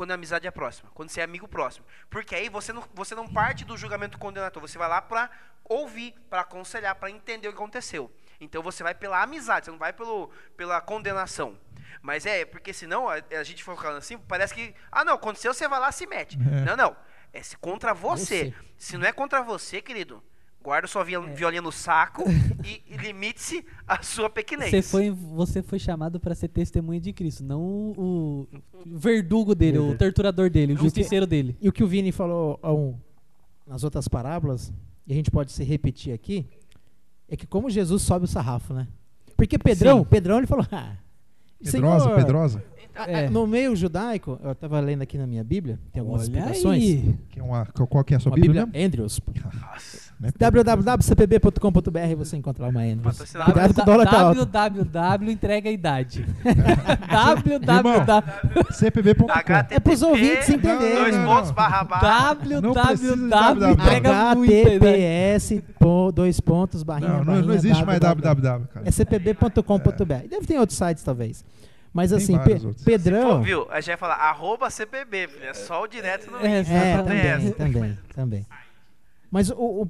quando a amizade é próxima, quando você é amigo próximo. Porque aí você não, você não parte do julgamento condenatório, você vai lá para ouvir, para aconselhar, para entender o que aconteceu. Então você vai pela amizade, você não vai pelo, pela condenação. Mas é, porque senão a, a gente for falando assim, parece que, ah não, aconteceu, você vai lá e se mete. É. Não, não. É contra você. Você. Se não é contra você, querido, guarda sua É. violinha no saco e, e limite-se a sua pequenez. Você foi, você foi chamado para ser testemunha de Cristo, não o, verdugo dele, o torturador dele, o justiceiro dele. E o que o Vini falou um- nas outras parábolas, e a gente pode se repetir aqui, é que como Jesus sobe o sarrafo, né? Porque Pedrão, Sim. Pedrão ele falou, ah, Pedrosa, Senhor, Pedrosa, É. No meio judaico, eu estava lendo aqui na minha Bíblia, tem algumas Olha explicações. aí. que é uma, qual, qual que é a sua Uma Bíblia, Bíblia Andrews. Nossa. Né? www.cpb.com.br você encontra lá uma. Patrocinado. Cuidado que o dólar tá alto. www entrega a idade. www CPB.com. HTTP, É pros ouvintes entenderem. Dois pontos, barra, barra. Www entrega. HTTPS, dois pontos, barrinha, Não, não, existe mais www. cara. É cpb.com.br. Deve ter outros sites, talvez. Mas assim, Pe- outros. Pedrão. Pô, viu? A gente vai falar arroba CPB, filho. É só o direto no É, Insta. É, também, essa. também, também. Mas o, o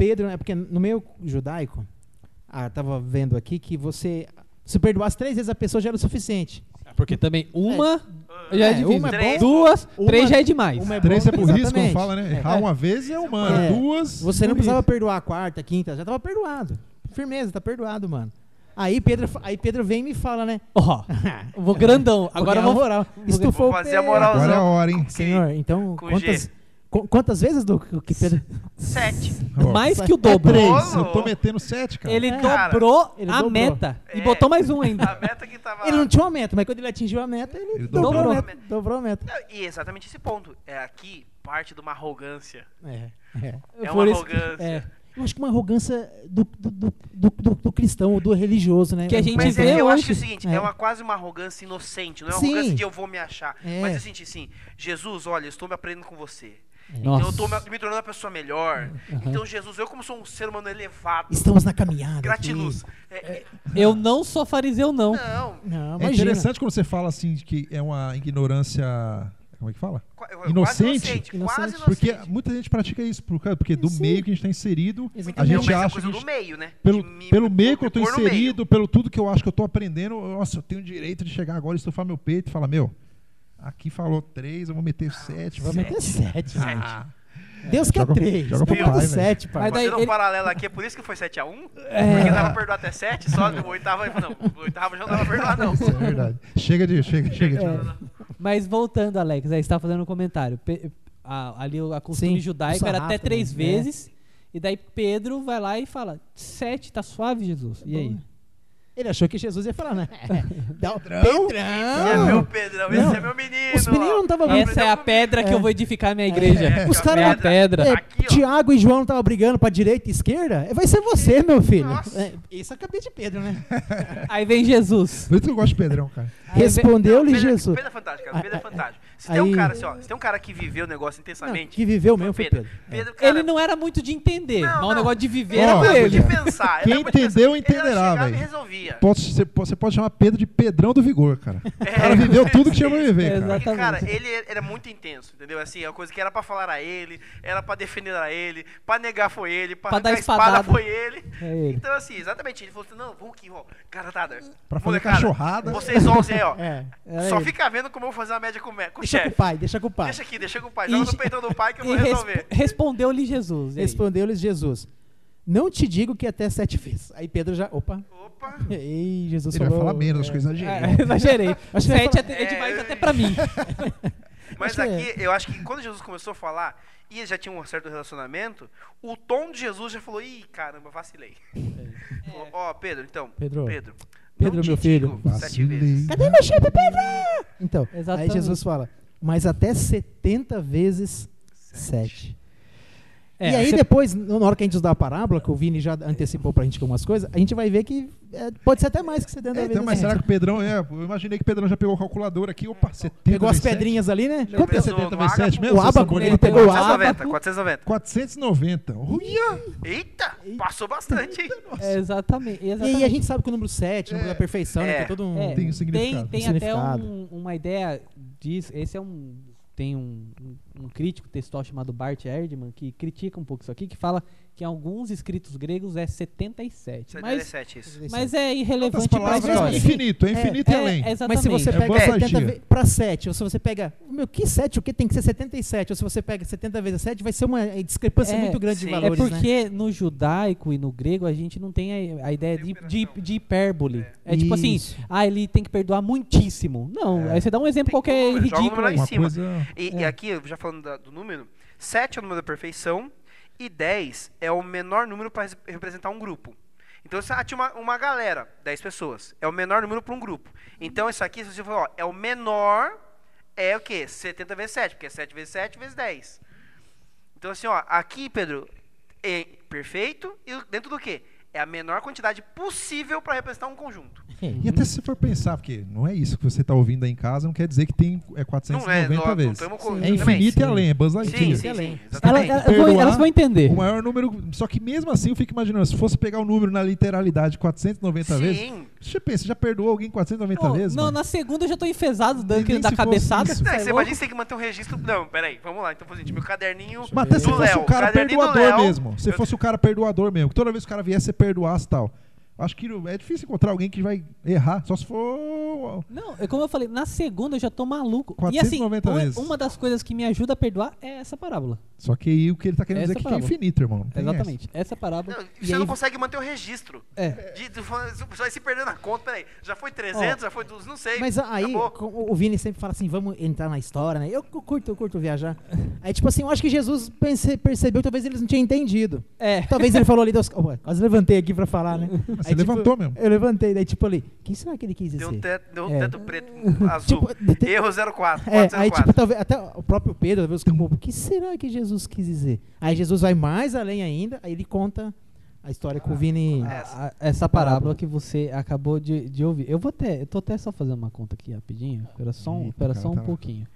Pedro, é porque no meio judaico, ah, tava vendo aqui que você se perdoasse três vezes a pessoa já era o suficiente. Porque também uma já é, É, difícil. uma é bom. Duas, Uma- três já é demais. Uma é Três bom, é como exatamente. fala, né? É. Errar uma vez é humano, É. duas. Você não precisava perdoar a quarta, a quinta, já tava perdoado. Firmeza, tá perdoado, mano. Aí Pedro, aí Pedro vem e me fala, né? Ó, eu vou grandão. Agora vamos. moral. Estufou Vou o fazer a Pedro. moral. Agora é a hora, hein? Senhor, então quantas, quantas vezes do que Pedro Sete. Mais que o É dobro. Três. Ô, Eu tô metendo sete, cara. Ele Cara, dobrou ele a dobrou. meta. E É. botou mais um ainda. A meta que tava. Ele não tinha uma meta, mas quando ele atingiu a meta, ele, Ele dobrou, dobrou. a meta. Dobrou a meta. Não, E exatamente esse ponto. É aqui parte de uma arrogância. É, é. É uma que- arrogância. é. Eu acho que uma arrogância do, do, do, do, do- cristão, do religioso, né? Que a gente Mas vê é, eu hoje. acho que é o seguinte, é. É. uma quase uma arrogância inocente, não é uma Sim. arrogância de eu vou me achar. É. Mas é o seguinte, assim, Jesus, olha, eu estou me aprendendo com você. Nossa. Então eu estou me, tornando uma pessoa melhor. Então, Jesus, eu como sou um ser humano elevado, Estamos na caminhada. gratiluz. É, é, Eu não sou fariseu, não. não. Não, É interessante quando você fala assim de que é uma ignorância. Como é que fala? Qua- Quase Inocente? inocente. Quase Inocente. inocente. Porque muita gente pratica isso, por causa- porque do Sim. meio que a gente está inserido, a Exatamente. Não, gente mas é acha coisa que. do meio, né? Pelo, me- pelo me meio que eu meio. inserido, pelo tudo que eu acho que eu tô aprendendo, nossa, eu tenho o direito de chegar agora e estufar meu peito e falar, meu, aqui falou três, eu vou meter sete. Vai Sete. meter sete. Ah, Deus quer Joga- três. joga pro pai, sete, pai. Mas daí um ele- paralelo aqui, é por isso que foi 7x1? É. Porque dava pra perdoar até 7, só o oitavo, não, o oitavo já não dava pra perdoar, não. Isso é verdade. Chega de, chega, chega de. É. Mas voltando, Alex, aí você estava fazendo um comentário. Pe- a- ali a costume Sim, judaico o era até três né? vezes. E daí Pedro vai lá e fala: sete, tá suave, Jesus. E aí? Ele achou que Jesus ia falar, né? Dá o- Pedrão? Esse é Pedrão! meu Pedrão, esse Não. é meu menino. Os meninos não estavam Vamos Essa é a pedra que eu É. vou edificar a minha igreja. É, Os a caras- É a pedra. É, Aqui. Tiago e João não estavam brigando pra direita e esquerda? É, Vai ser você, meu filho. Nossa. É, isso é a cabeça de Pedro, né? Aí vem Jesus. Por isso que eu gosto de Pedrão, cara. Respondeu-lhe Jesus. Pedro é fantástico, cara. Pedro é Ah, ah, fantástico. Se tem um cara assim, ó, se tem um cara que viveu o negócio Não, intensamente. que viveu mesmo foi Pedro. Pedro, cara, Ele não era muito de entender, Não, mas o não. negócio de viver era muito ele. de pensar. Quem entendeu, entenderá, e velho. resolvia. Pode, você, pode- você pode chamar Pedro de Pedrão do Vigor, cara. O É, cara viveu tudo que tinha pra viver, cara. Porque, cara, Exatamente. ele era muito intenso, entendeu? Assim, a coisa que era pra falar a ele, era pra defender a ele, pra negar foi ele, pra, Pra dar a espada espadada. foi ele. É ele. Então, assim, exatamente, ele falou assim, não, vamos aqui, ó, garotada, Pra fazer molecada, cachorrada. Vocês 11 aí, ó, É. Só ele. fica vendo como eu vou fazer uma média com, o Deixa com o chefe. pai, deixa com o pai. Deixa aqui, deixa com o pai, E- joga no peitão do pai que eu E vou resp- resolver. respondeu-lhe Jesus. E? Respondeu-lhes Jesus. Não te digo que até sete vezes. Aí Pedro já. Opa. Opa, Ei, Jesus Ele vai falou. falar menos, acho que eu É, exagerei. exagerei. Acho que vai Sete é, é demais É, até pra mim. Mas Acho que aqui, eu acho que quando Jesus começou a falar, e ele já tinha um certo relacionamento, o tom de Jesus já falou, ih, caramba, vacilei. Falou, Ó, Pedro, então, Pedro. Pedro, Pedro, meu filho. digo sete Vacilei. vezes. Cadê meu chip, Pedro? Então, Exatamente. aí Jesus fala, mas até 70 vezes 7. É, e aí você- depois, na hora que a gente estudar a parábola, que o Vini já antecipou pra gente algumas coisas, a gente vai ver que é, pode ser até mais que 70 É, vezes. então, mas sete. será que o Pedrão. É, eu imaginei que o Pedrão já pegou o calculador aqui. Opa, 70 Pegou as pedrinhas ali, né? Lembra Quanto é do- 70 do vezes 7 ágapo? mesmo? O bonitos? ele pegou o 490, 490. 490. Uia! Eita, passou bastante, hein? É, exatamente. E exatamente. aí a gente sabe que o número 7, o número da perfeição, né? É. Tem todo um... É, Tem um significado. Tem, Um até significado. um- uma ideia disso. Esse é um. Tem um, um, um crítico textual chamado Bart Erdmann que critica um pouco isso aqui, que fala que em alguns escritos gregos é 77. Mas, 77, isso. mas é irrelevante para a palavras, é história. infinito, é infinito e É, além. Mas exatamente. se você É pega boa 70 simpatia. vezes para 7, ou se você pega. Meu, que 7? O que tem que ser 77? Ou se você pega 70 vezes 7, vai ser uma discrepância É, muito grande sim. de É É valores, né? porque no judaico e no grego a gente não tem a, a ideia de, de, de hipérbole. É, tipo assim, ah, ele tem que perdoar muitíssimo. Não, É. aí você dá um exemplo Tem qualquer joga ridículo. aí. lá em cima. coisa. E, É. e aqui, já falando da- do número, 7 é o número da perfeição e 10 é o menor número para representar um grupo. Então, se ah, tinha uma, uma galera, 10 pessoas, é o menor número para um grupo. Então, isso aqui, se você for, ó, é o menor, é o quê? 70 vezes 7, porque é 7 vezes 7 vezes 10. Então, assim, ó, aqui, Pedro, é perfeito e dentro do quê? É a menor quantidade possível para representar um conjunto. E até se for pensar, porque não é isso que você está ouvindo aí em casa, não quer dizer que tem é 490 não é, vezes. não com- é infinito e além, é Buzz Sim, Lightyear. sim, Sim, sim, além. Ela- ela- Perdoar elas vão entender. O maior número. Só que mesmo assim eu fico imaginando, se fosse pegar o número na literalidade 490 vezes, Sim, Você pensa, já perdoou alguém 490 Ô, vezes? não, mano? na segunda eu já tô enfesado dando aquele da cabeçada. Não, cê você é imagina você tem que manter um registro. Não, peraí, vamos lá. Então, por exemplo, meu caderninho Mas até se fosse Léo. o cara perdoador Léo, mesmo. Se eu- fosse o cara perdoador mesmo. Que toda vez que o cara viesse, você perdoasse e tal. Acho que é difícil encontrar alguém que vai errar. Só se for. Não, é como eu falei, na segunda eu já tô maluco. e 490 assim, uma- vezes. uma das coisas que me ajuda a perdoar é essa parábola. Só que aí o que ele tá querendo Essa dizer é que é infinito, irmão. Exatamente. Essa parábola. Não, e você aí- não consegue manter o registro. É. De, de, você vai se perder na conta, peraí. Já foi 300, já foi 200, não sei. Mas aí, acabou. o Vini sempre fala assim, vamos entrar na história, né? Eu curto, eu curto viajar. Aí, tipo assim, eu acho que Jesus percebeu, talvez eles não tinham entendido. É. Talvez ele falou ali, Deus, quase levantei aqui pra falar, né? Você levantou mesmo. Eu levantei, daí tipo ali, quem será que ele quis dizer? Deu um teto, deu um É. teto preto azul. Tipo, Erro 04. É, 404. aí tipo, talvez, até o próprio Pedro, talvez, como, o que será que Jesus quis dizer? Aí Jesus vai mais além ainda, aí ele conta a história com o Vini. É. A- a- essa parábola que você acabou de, de ouvir. Eu vou até, eu tô até só fazendo uma conta aqui rapidinho. Espera só um, espera só um tá- pouquinho.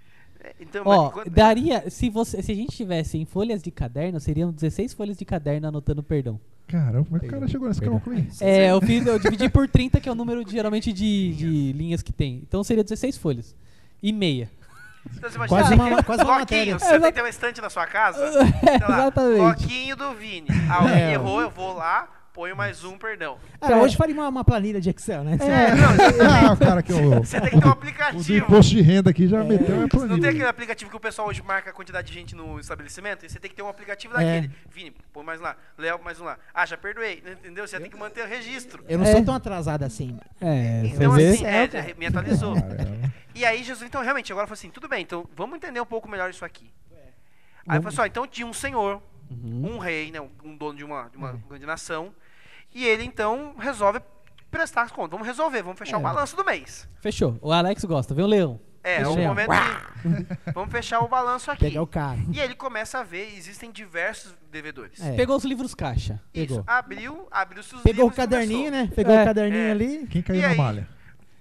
É, Então, Ó, quando- daria, se você, se a gente tivesse em folhas de caderno, seriam 16 folhas de caderno anotando perdão. Caramba, como é que o cara chegou nesse cálculo aí? É, eu fiz, eu dividi por 30, que é o número de, geralmente de, de linhas que tem. Então seria 16 folhas. E meia. Então você imagina, Quase ah, uma- quase uma matéria. você tem que ter um estante na sua casa? Sei lá, Exatamente. Loquinho do Vini. Alguém É. errou, eu vou lá, ponho mais um, perdão. Ah, hoje faria uma, uma planilha de Excel, né? É, não, Ah, o cara que é o, você tem que ter um o aplicativo. imposto de renda aqui já meteu a Você não tem planilha. aquele aplicativo que o pessoal hoje marca a quantidade de gente no estabelecimento? E você tem que ter um aplicativo É. daquele. Vini, põe mais um lá. Léo, mais um lá. Ah, já perdoei. Entendeu? Você tem que manter o registro. Eu não É. sou tão atrasado assim. É, Então, assim, é, já me atualizou. Caramba. E aí Jesus, então, realmente, agora falou assim, tudo bem, então vamos entender um pouco melhor isso aqui. É. Aí falou assim, ó, então tinha um senhor, Uhum. um rei, né, um, um dono de uma, de uma grande nação, e ele então resolve prestar as contas. Vamos resolver, vamos fechar É. o balanço do mês. Fechou. O Alex gosta, o leão. É, é o momento de... Vamos fechar o balanço aqui. Pegar o cara. E aí ele começa a ver, existem diversos devedores. É. Pegou os livros caixa. Isso, Pegou. abriu, abriu-se os Pegou o livros e caderninho, começou. né? Pegou É. o caderninho É. ali. Quem caiu E na aí? malha?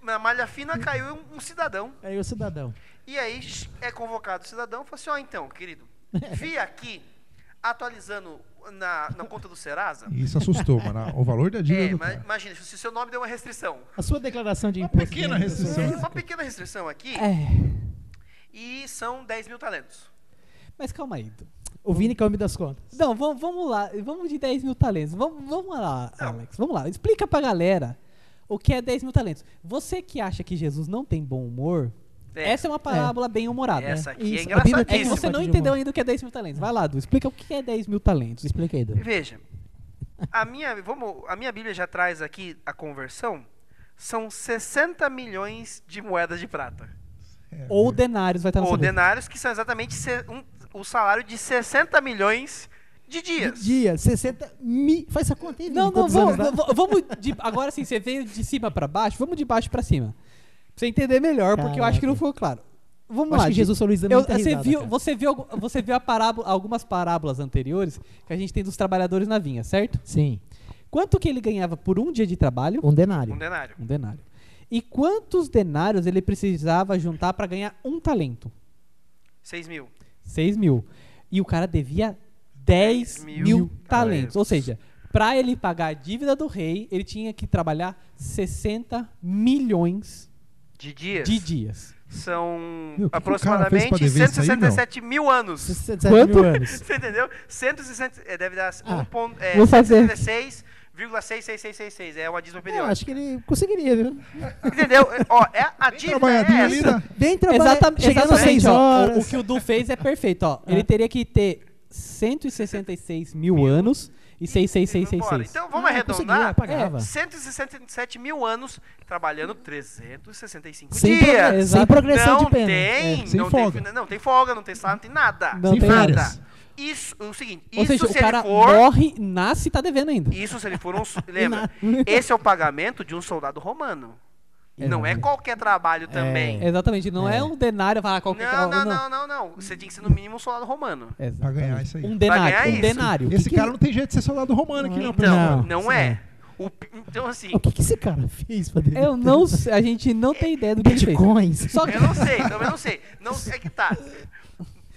Na malha fina caiu um, um cidadão. Aí o cidadão. E aí é convocado o cidadão e fala assim, ó, então, querido, vi aqui, atualizando na, na conta do Serasa, Isso assustou, mano. O valor da dívida é, do mas imagina, se o seu nome deu uma restrição, A sua declaração de imposto. de pequena restrição. uma pequena restrição aqui, É. e são 10 mil talentos. Mas calma aí. O Vini come das contas. Não, vamos, vamos lá. Vamos de 10 mil talentos. Vamos, vamos lá, Não. Alex. Vamos lá. Explica pra galera o que é 10 mil talentos. Você que acha que Jesus não tem bom humor, É, essa é uma parábola bem humorada. essa aqui é Isso, a Bíblia É que engraçadíssima. você não de entendeu ainda o que é 10 mil talentos. Vai lá, Du. Explica o que é 10 mil talentos. Explica aí, Du. Veja, a minha, vamos, a minha Bíblia já traz aqui a conversão, são 60 milhões de moedas de prata. É, Ou denários vai estar no Ou denários, que são exatamente um- o salário de 60 milhões de dias. Dia, 60 mil. Faz essa conta aí. Não, não, vamos, anos vamos de- agora sim, você veio de cima pra baixo, vamos de baixo pra cima. Pra você entender melhor, porque eu acho que não ficou claro. Vamos Eu lá. acho que. Jesus falou isso dando Eu- você, risada, viu, você viu, você viu a parábola- algumas parábolas anteriores que a gente tem dos trabalhadores na vinha, certo? Sim, Quanto que ele ganhava por um dia de trabalho? um denário. Um denário. Um denário. E quantos denários ele precisava juntar pra ganhar um talento? 6 mil. 6 mil. E o cara devia 10 mil mil, talentos. talentos. Ou seja, para ele pagar a dívida do rei, ele tinha que trabalhar 60 milhões De dias. de dias. São Meu, que que aproximadamente dever isso aí, 167 mil anos. 67 Quanto? mil anos. Você entendeu? 160, é, deve dar Ah, um ponto, é, vou fazer. 166,66666. É uma dízima Eu periódica. acho que ele conseguiria, viu? Entendeu? Ó, é, a dívida é ali, essa. né? Bem trabalhado. Exatamente, Chegando às exatamente 6 ó, o- horas. O, que o Du fez é perfeito. Ó. Ele teria que ter 166 mil anos e Bora. 66666. Então vamos Ah, arredondar. pagava. 167 mil anos trabalhando 365 Sem, dias. progre- sem progressão não de pena. tem, É, sem não folga. tem, não tem folga, não tem salário, não tem nada. Não Sem tem nada. férias. Isso, o seguinte, Ou isso seja, se o cara ele for, morre, nasce e tá devendo ainda. isso se ele for um, lembra? Esse é o pagamento de um soldado romano. E não é qualquer trabalho também. Exatamente, não é, É. um denário, falar qualquer Não, não, não, não, não. Você tinha que ser no mínimo um soldado romano. Exatamente. Pra ganhar isso aí. Um denário, ganhar um denário. Esse cara não tem jeito de ser soldado romano aqui, não. Então, não, Não, é. O então, assim, O que, que esse cara fez pra dever? Eu não sei, a gente não tem ideia do que ele fez. Bitcoins. Só que eu não sei, também não sei. Não sei, é que tá.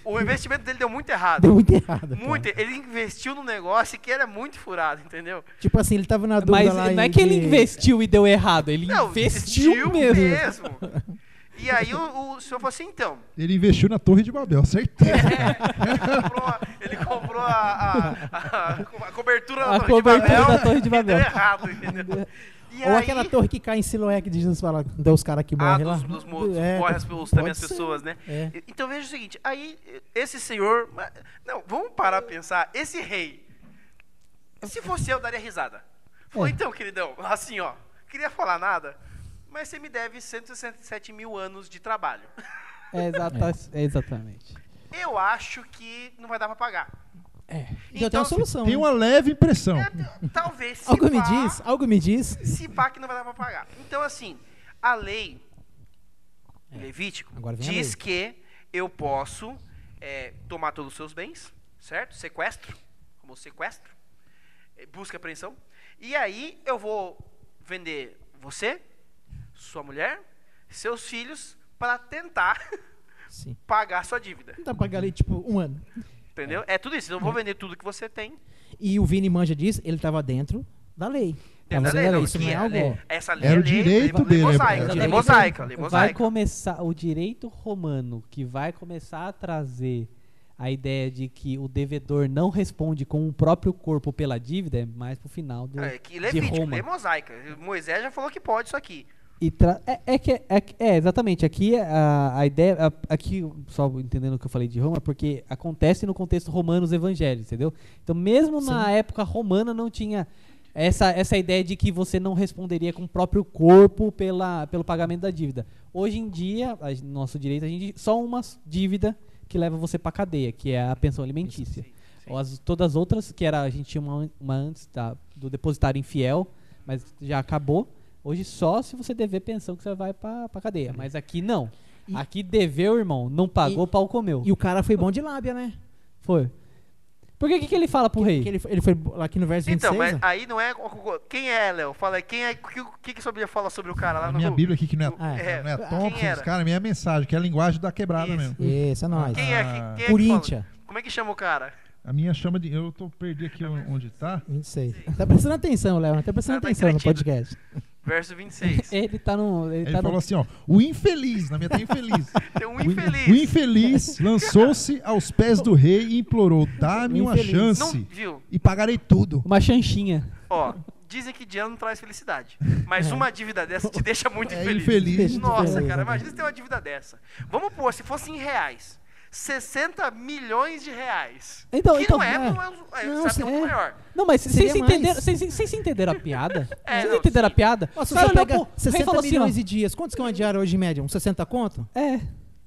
O investimento dele deu muito errado. Deu muito errado. cara. Muito, ele investiu num negócio que era muito furado, entendeu? Tipo assim, ele tava na dúvida Mas lá não é que ele investiu e deu errado, ele Não, investiu mesmo. mesmo. E aí o, o senhor falou assim, então, Ele investiu na Torre de Babel, certeza. ele comprou, a- ele comprou a, a- a- a cobertura A da Torre de cobertura Babel da Torre de e deu Babel. errado, entendeu? E Ou aí, aquela torre que cai em Siloé que Jesus fala, deu os caras que ah, morrem lá. dos, dos mortos, É, morre as, os- também as pode ser. pessoas, né? É. Então veja o seguinte, aí esse senhor, não, vamos parar pra pensar, esse rei, se fosse eu, daria risada. Falou, É. então, queridão, assim, ó, queria falar nada, mas você me deve 167 mil anos de trabalho. É, exata- é exatamente. Eu acho que não vai dar pra pagar. É. Já tem uma solução. Tem né? uma leve impressão. É, talvez se Algo me pá- diz, algo me diz. se pá que não vai dar pra pagar. Então, assim, a lei Levítico É. A diz lei. que eu posso é, tomar todos os seus bens, certo? Sequestro, como sequestro, é, busca e apreensão. E aí eu vou vender você, sua mulher, seus filhos, para tentar Sim. pagar sua dívida. Não dá pra pagar ali, tipo, um ano. Entendeu? É tudo isso. Eu vou vender tudo que você tem. E o Vini Manja diz, ele tava dentro da lei. Dentro Tava da lei, não, Isso não é é algo... Essa lei Era é o lei, direito lei, dele, Lei é- mosaica, é o lei direito mosaica, lei Vai mosaica. começar o direito romano que vai começar a trazer a ideia de que o devedor não responde com o próprio corpo pela dívida é mais pro final do, É, que de Levítico, Roma. lei mosaica. Moisés já falou que pode isso aqui. E é, é que é, é, exatamente aqui a, a ideia a- aqui só entendendo o que eu falei de Roma porque acontece no contexto romano os evangelhos entendeu então mesmo na época romana não tinha essa, essa ideia de que você não responderia com o próprio corpo pela, pelo pagamento da dívida hoje em dia a, nosso direito a gente só uma dívida que leva você para cadeia que é a pensão alimentícia Sim, sim. Ou as, todas as outras, que era, a gente tinha uma, uma antes do depositário infiel, mas já acabou. Hoje só se você dever pensão que você vai pra, pra cadeia. Mas aqui não. E- aqui deveu, irmão. Não pagou, E- pau comeu. E o cara foi bom de lábia, né? Foi. Por que, que, que ele fala pro rei? Que ele, foi- ele foi aqui no verso 26. Então, mas ó. aí não é. Quem é, Léo? Fala aí, quem é. O que, que, que sua Bíblia fala sobre o cara lá A no. minha Bíblia aqui, que não é, Ah, é. não é Quem Thompson, era? cara, minha mensagem, que é a linguagem da quebrada Isso. mesmo. Isso, é nóis. Quem é, Ah, que- quem é que Corinthians? Como é que chama o cara? A minha chama de. Eu tô perdi aqui onde tá. 26. Tá prestando atenção, Léo. Tá prestando Ah, tá atenção no podcast. Verso 26. Ele tá no. Ele, Ele tá falou no, assim, ó. O infeliz, na minha tá infeliz. Tem um infeliz. O infeliz lançou-se aos pés do rei e implorou: dá-me uma infeliz. Não, chance viu? e pagarei tudo. uma chanchinha. Ó, dizem que dinheiro não traz felicidade. Mas uma dívida dessa te deixa muito É infeliz. infeliz. Nossa, cara, imagina se tem uma dívida dessa. Vamos pôr, se fosse em reais. 60 milhões de reais. Então, que então, não é, é. não é, é, Não, é é. maior. Não, mas vocês entenderam, vocês, vocês entenderam a piada? É, vocês não, entenderam sim. a piada? Nossa, O você pega o rei 60 falou assim, milhões ó, de dias. Quantos que é uma diária hoje em média? Uns 60 conto? É.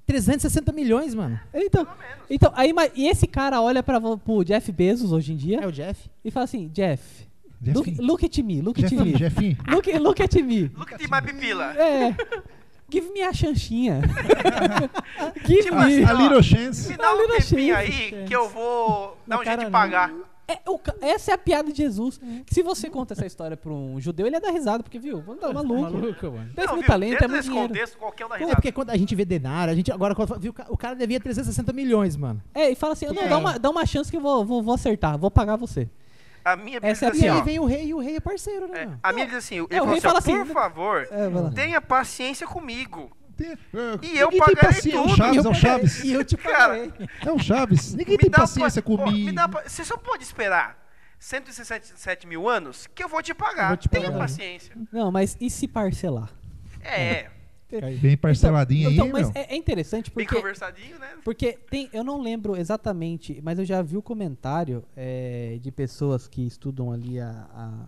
360 milhões, mano. Então, Pelo menos. então aí, mas- e esse cara olha para pro Jeff Bezos hoje em dia É o Jeff. e fala assim, Jeff, Jeff- look, look at me, look at Jefinho, me. Jefinho. Look, look at me. Look at my pipila. É. Give me a chanchinha. Give Tipo me. assim, A ó, little chance. Me dá um Little tempinho chance, aí chance. que eu vou dar um jeito de pagar. É, o essa é a piada de Jesus. Que se você conta essa história pra um judeu, ele ia dar risada, porque, viu? Vamos dar maluco. Maluco, mano. Tem Não, viu? talento, é Dentro muito desse dinheiro. contexto, qualquer um dá É risada. porque quando a gente vê denário, a gente agora quando viu, o cara devia 360 milhões, mano. É, e fala assim, não, É. dá, uma, dá uma chance que eu vou, vou, vou acertar, vou pagar você. A minha Bíblia Essa é a diz E assim, aí vem o rei e o rei é parceiro, né? é, a minha diz assim, ele É, o falou rei assim, ó, fala assim, por favor, É, vai lá. tenha paciência comigo. Tem- é, E eu ninguém tem pagarei paciência. tudo. O Chaves é eu o Chaves. E eu te Cara, paguei. É o Chaves. Ninguém Me tem dá paciência ó, comigo. me dá pa- Você só pode esperar 167 mil anos que eu vou te pagar. Eu vou te Tenha pagar. paciência. Não, mas e se parcelar? É, Bem parceladinho então, aí, mas meu. é, é interessante bem porque conversadinho, né? Porque tem, eu não lembro exatamente, mas eu já vi o comentário é, de pessoas que estudam ali a,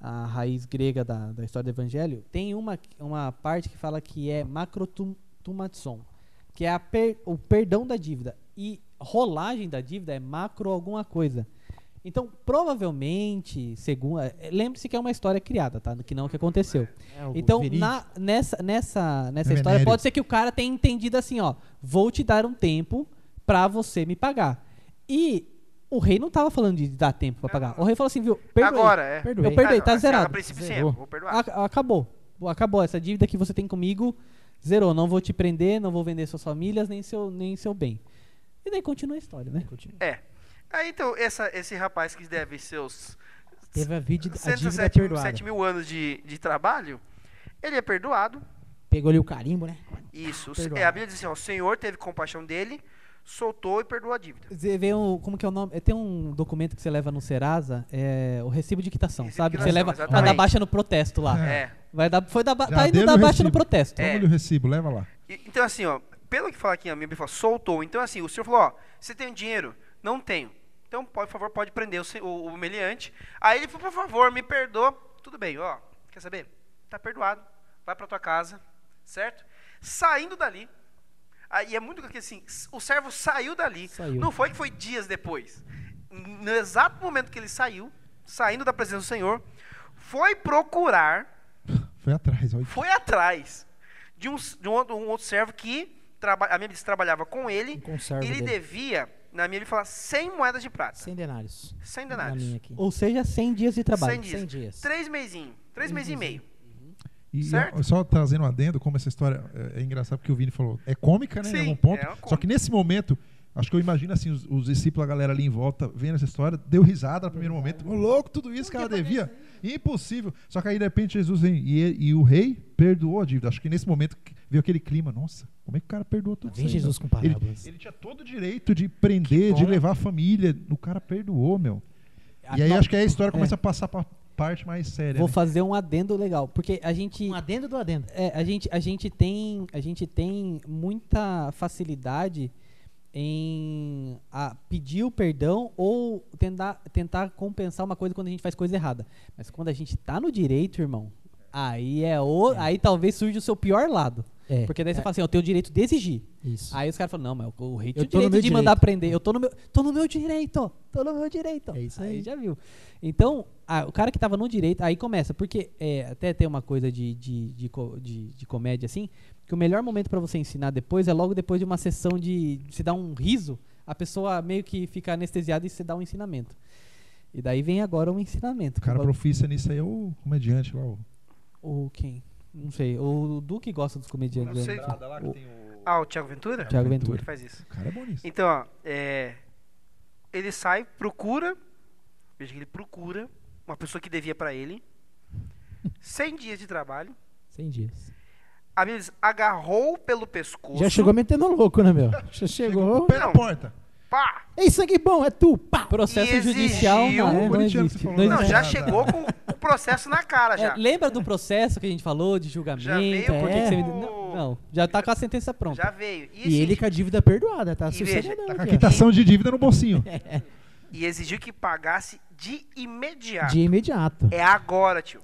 a, a raiz grega da, da história do evangelho. Tem uma, uma parte que fala que é macrotumatson, que é a per- o perdão da dívida. E rolagem da dívida é macro alguma coisa. Então, provavelmente, segundo. é, Lembre-se que é uma história criada, tá? Que não é o que aconteceu. É, o Então, na- nessa, nessa, nessa É história, pode ser que o cara tenha entendido assim, ó, vou te dar um tempo pra você me pagar. E o rei não tava falando de dar tempo pra pagar. O rei falou assim, viu, perdoei. Agora, é. Perdoei. Eu perdoei, Ah, tá a- zerado. A princípio Zerou. vou perdoar. Ac- acabou. Acabou. Essa dívida que você tem comigo, zerou. Não vou te prender, não vou vender suas famílias, nem seu, nem seu bem. E daí continua a história, né? É. Aí então, essa, esse rapaz que deve seus Teve a, vid- a dívida 107 mil, perdoada. 7 mil anos de, de trabalho, ele é perdoado. Pegou ali o carimbo, né? Isso. Perdoado. É, a Bíblia diz assim: ó, o Senhor teve compaixão dele, soltou e perdoou a dívida. Você vê um, como que é o nome? é, Tem um documento que você leva no Serasa, é o recibo de quitação, Recibo de sabe? Você quitação, leva pra exatamente. dar baixa no protesto lá. É. Vai dar, foi dar, Já tá indo dar baixa no protesto. É. Toma-lhe o recibo, leva lá. E- Então, assim, ó, pelo que fala aqui, a Bíblia fala, soltou. Então, assim, o senhor falou, ó, você tem dinheiro? Não tenho. Então, por favor, pode prender o, o, o meliante. Aí ele falou, por favor, me perdoa. Tudo bem, ó, quer saber? Tá perdoado. Vai pra tua casa, certo? Saindo dali. Aí é muito que assim, o servo saiu dali. Saiu. Não foi que foi dias depois. No exato momento que ele saiu, saindo da presença do Senhor, foi procurar Foi atrás, olha. foi atrás de um, de um, outro, um outro servo que traba, a minha disse, trabalhava com ele. Um ele dele. devia, na minha ele fala, 100 moedas de prata. 100 denários. 100 Na denários. minha aqui. Ou seja, 100 dias de trabalho. 100 dias. 100 dias. Três meizinhos. Três meses e meio. E Certo? só trazendo um adendo, como essa história é, é engraçado porque o Vini falou, é cômica, né? Sim, em algum ponto. é uma Só que nesse momento, acho que eu imagino assim, os, os discípulos, a galera ali em volta, vendo essa história, deu risada no primeiro momento. Ô, louco, tudo isso que ela devia. Impossível. Só que aí, de repente, Jesus vem e, e o rei perdoou a dívida. Acho que nesse momento veio aquele clima, nossa, como é que o cara perdoou tudo Vem isso Jesus com parábolas. Ele, ele tinha todo o direito de prender, de levar a família. O cara perdoou, meu. E aí acho que aí a história começa a passar pra parte mais séria. Vou né? fazer um adendo legal, porque a gente Um adendo do adendo. É, a gente, a gente tem, a gente tem muita facilidade em a, pedir o perdão ou tentar, tentar compensar uma coisa quando a gente faz coisa errada. Mas quando a gente tá no direito, irmão, aí é o, aí talvez surja o seu pior lado. É. Porque daí você é, fala assim, eu tenho o direito de exigir. Isso. Aí os caras falam, não, mas o- rei Eu tinha o direito de mandar direito. prender. Eu tô no meu, tô no meu direito, tô no meu direito. É isso aí. já viu. Então, a- o cara que tava no direito, aí começa, porque é, até tem uma coisa de, de, de, de- de comédia assim, que o melhor momento pra você ensinar depois é logo depois de uma sessão de se dar um riso, a pessoa meio que fica anestesiada e você dá um ensinamento. E daí vem agora um ensinamento. O cara profissa nisso aí é o comediante lá. O... o quem? Não sei. O Duque gosta dos comediantes. Não né? sei. O- Ah, o Thiago Ventura? Thiago Ventura. Ele faz isso. o cara é bom nisso. Então, ó, é, ele sai, procura, veja que ele procura uma pessoa que devia pra ele 100 dias de trabalho. 100 dias. A diz, agarrou pelo pescoço. Já chegou metendo louco, né, meu? Já chegou. Pé na porta. Pá! Ei, sangue bom, é tu. Pá. Processo E judicial exigiu- não, existe. falou, Não? Não, já chegou com o processo na cara já. É, lembra do processo que a gente falou de julgamento? Já veio por que que com você me- o- não, não, já tá com a sentença pronta. Já veio. E, E ele com a dívida perdoada, tá? E veja, Tá com a quitação de dívida no bolsinho. e exigiu que pagasse de imediato. De imediato. É agora, tio.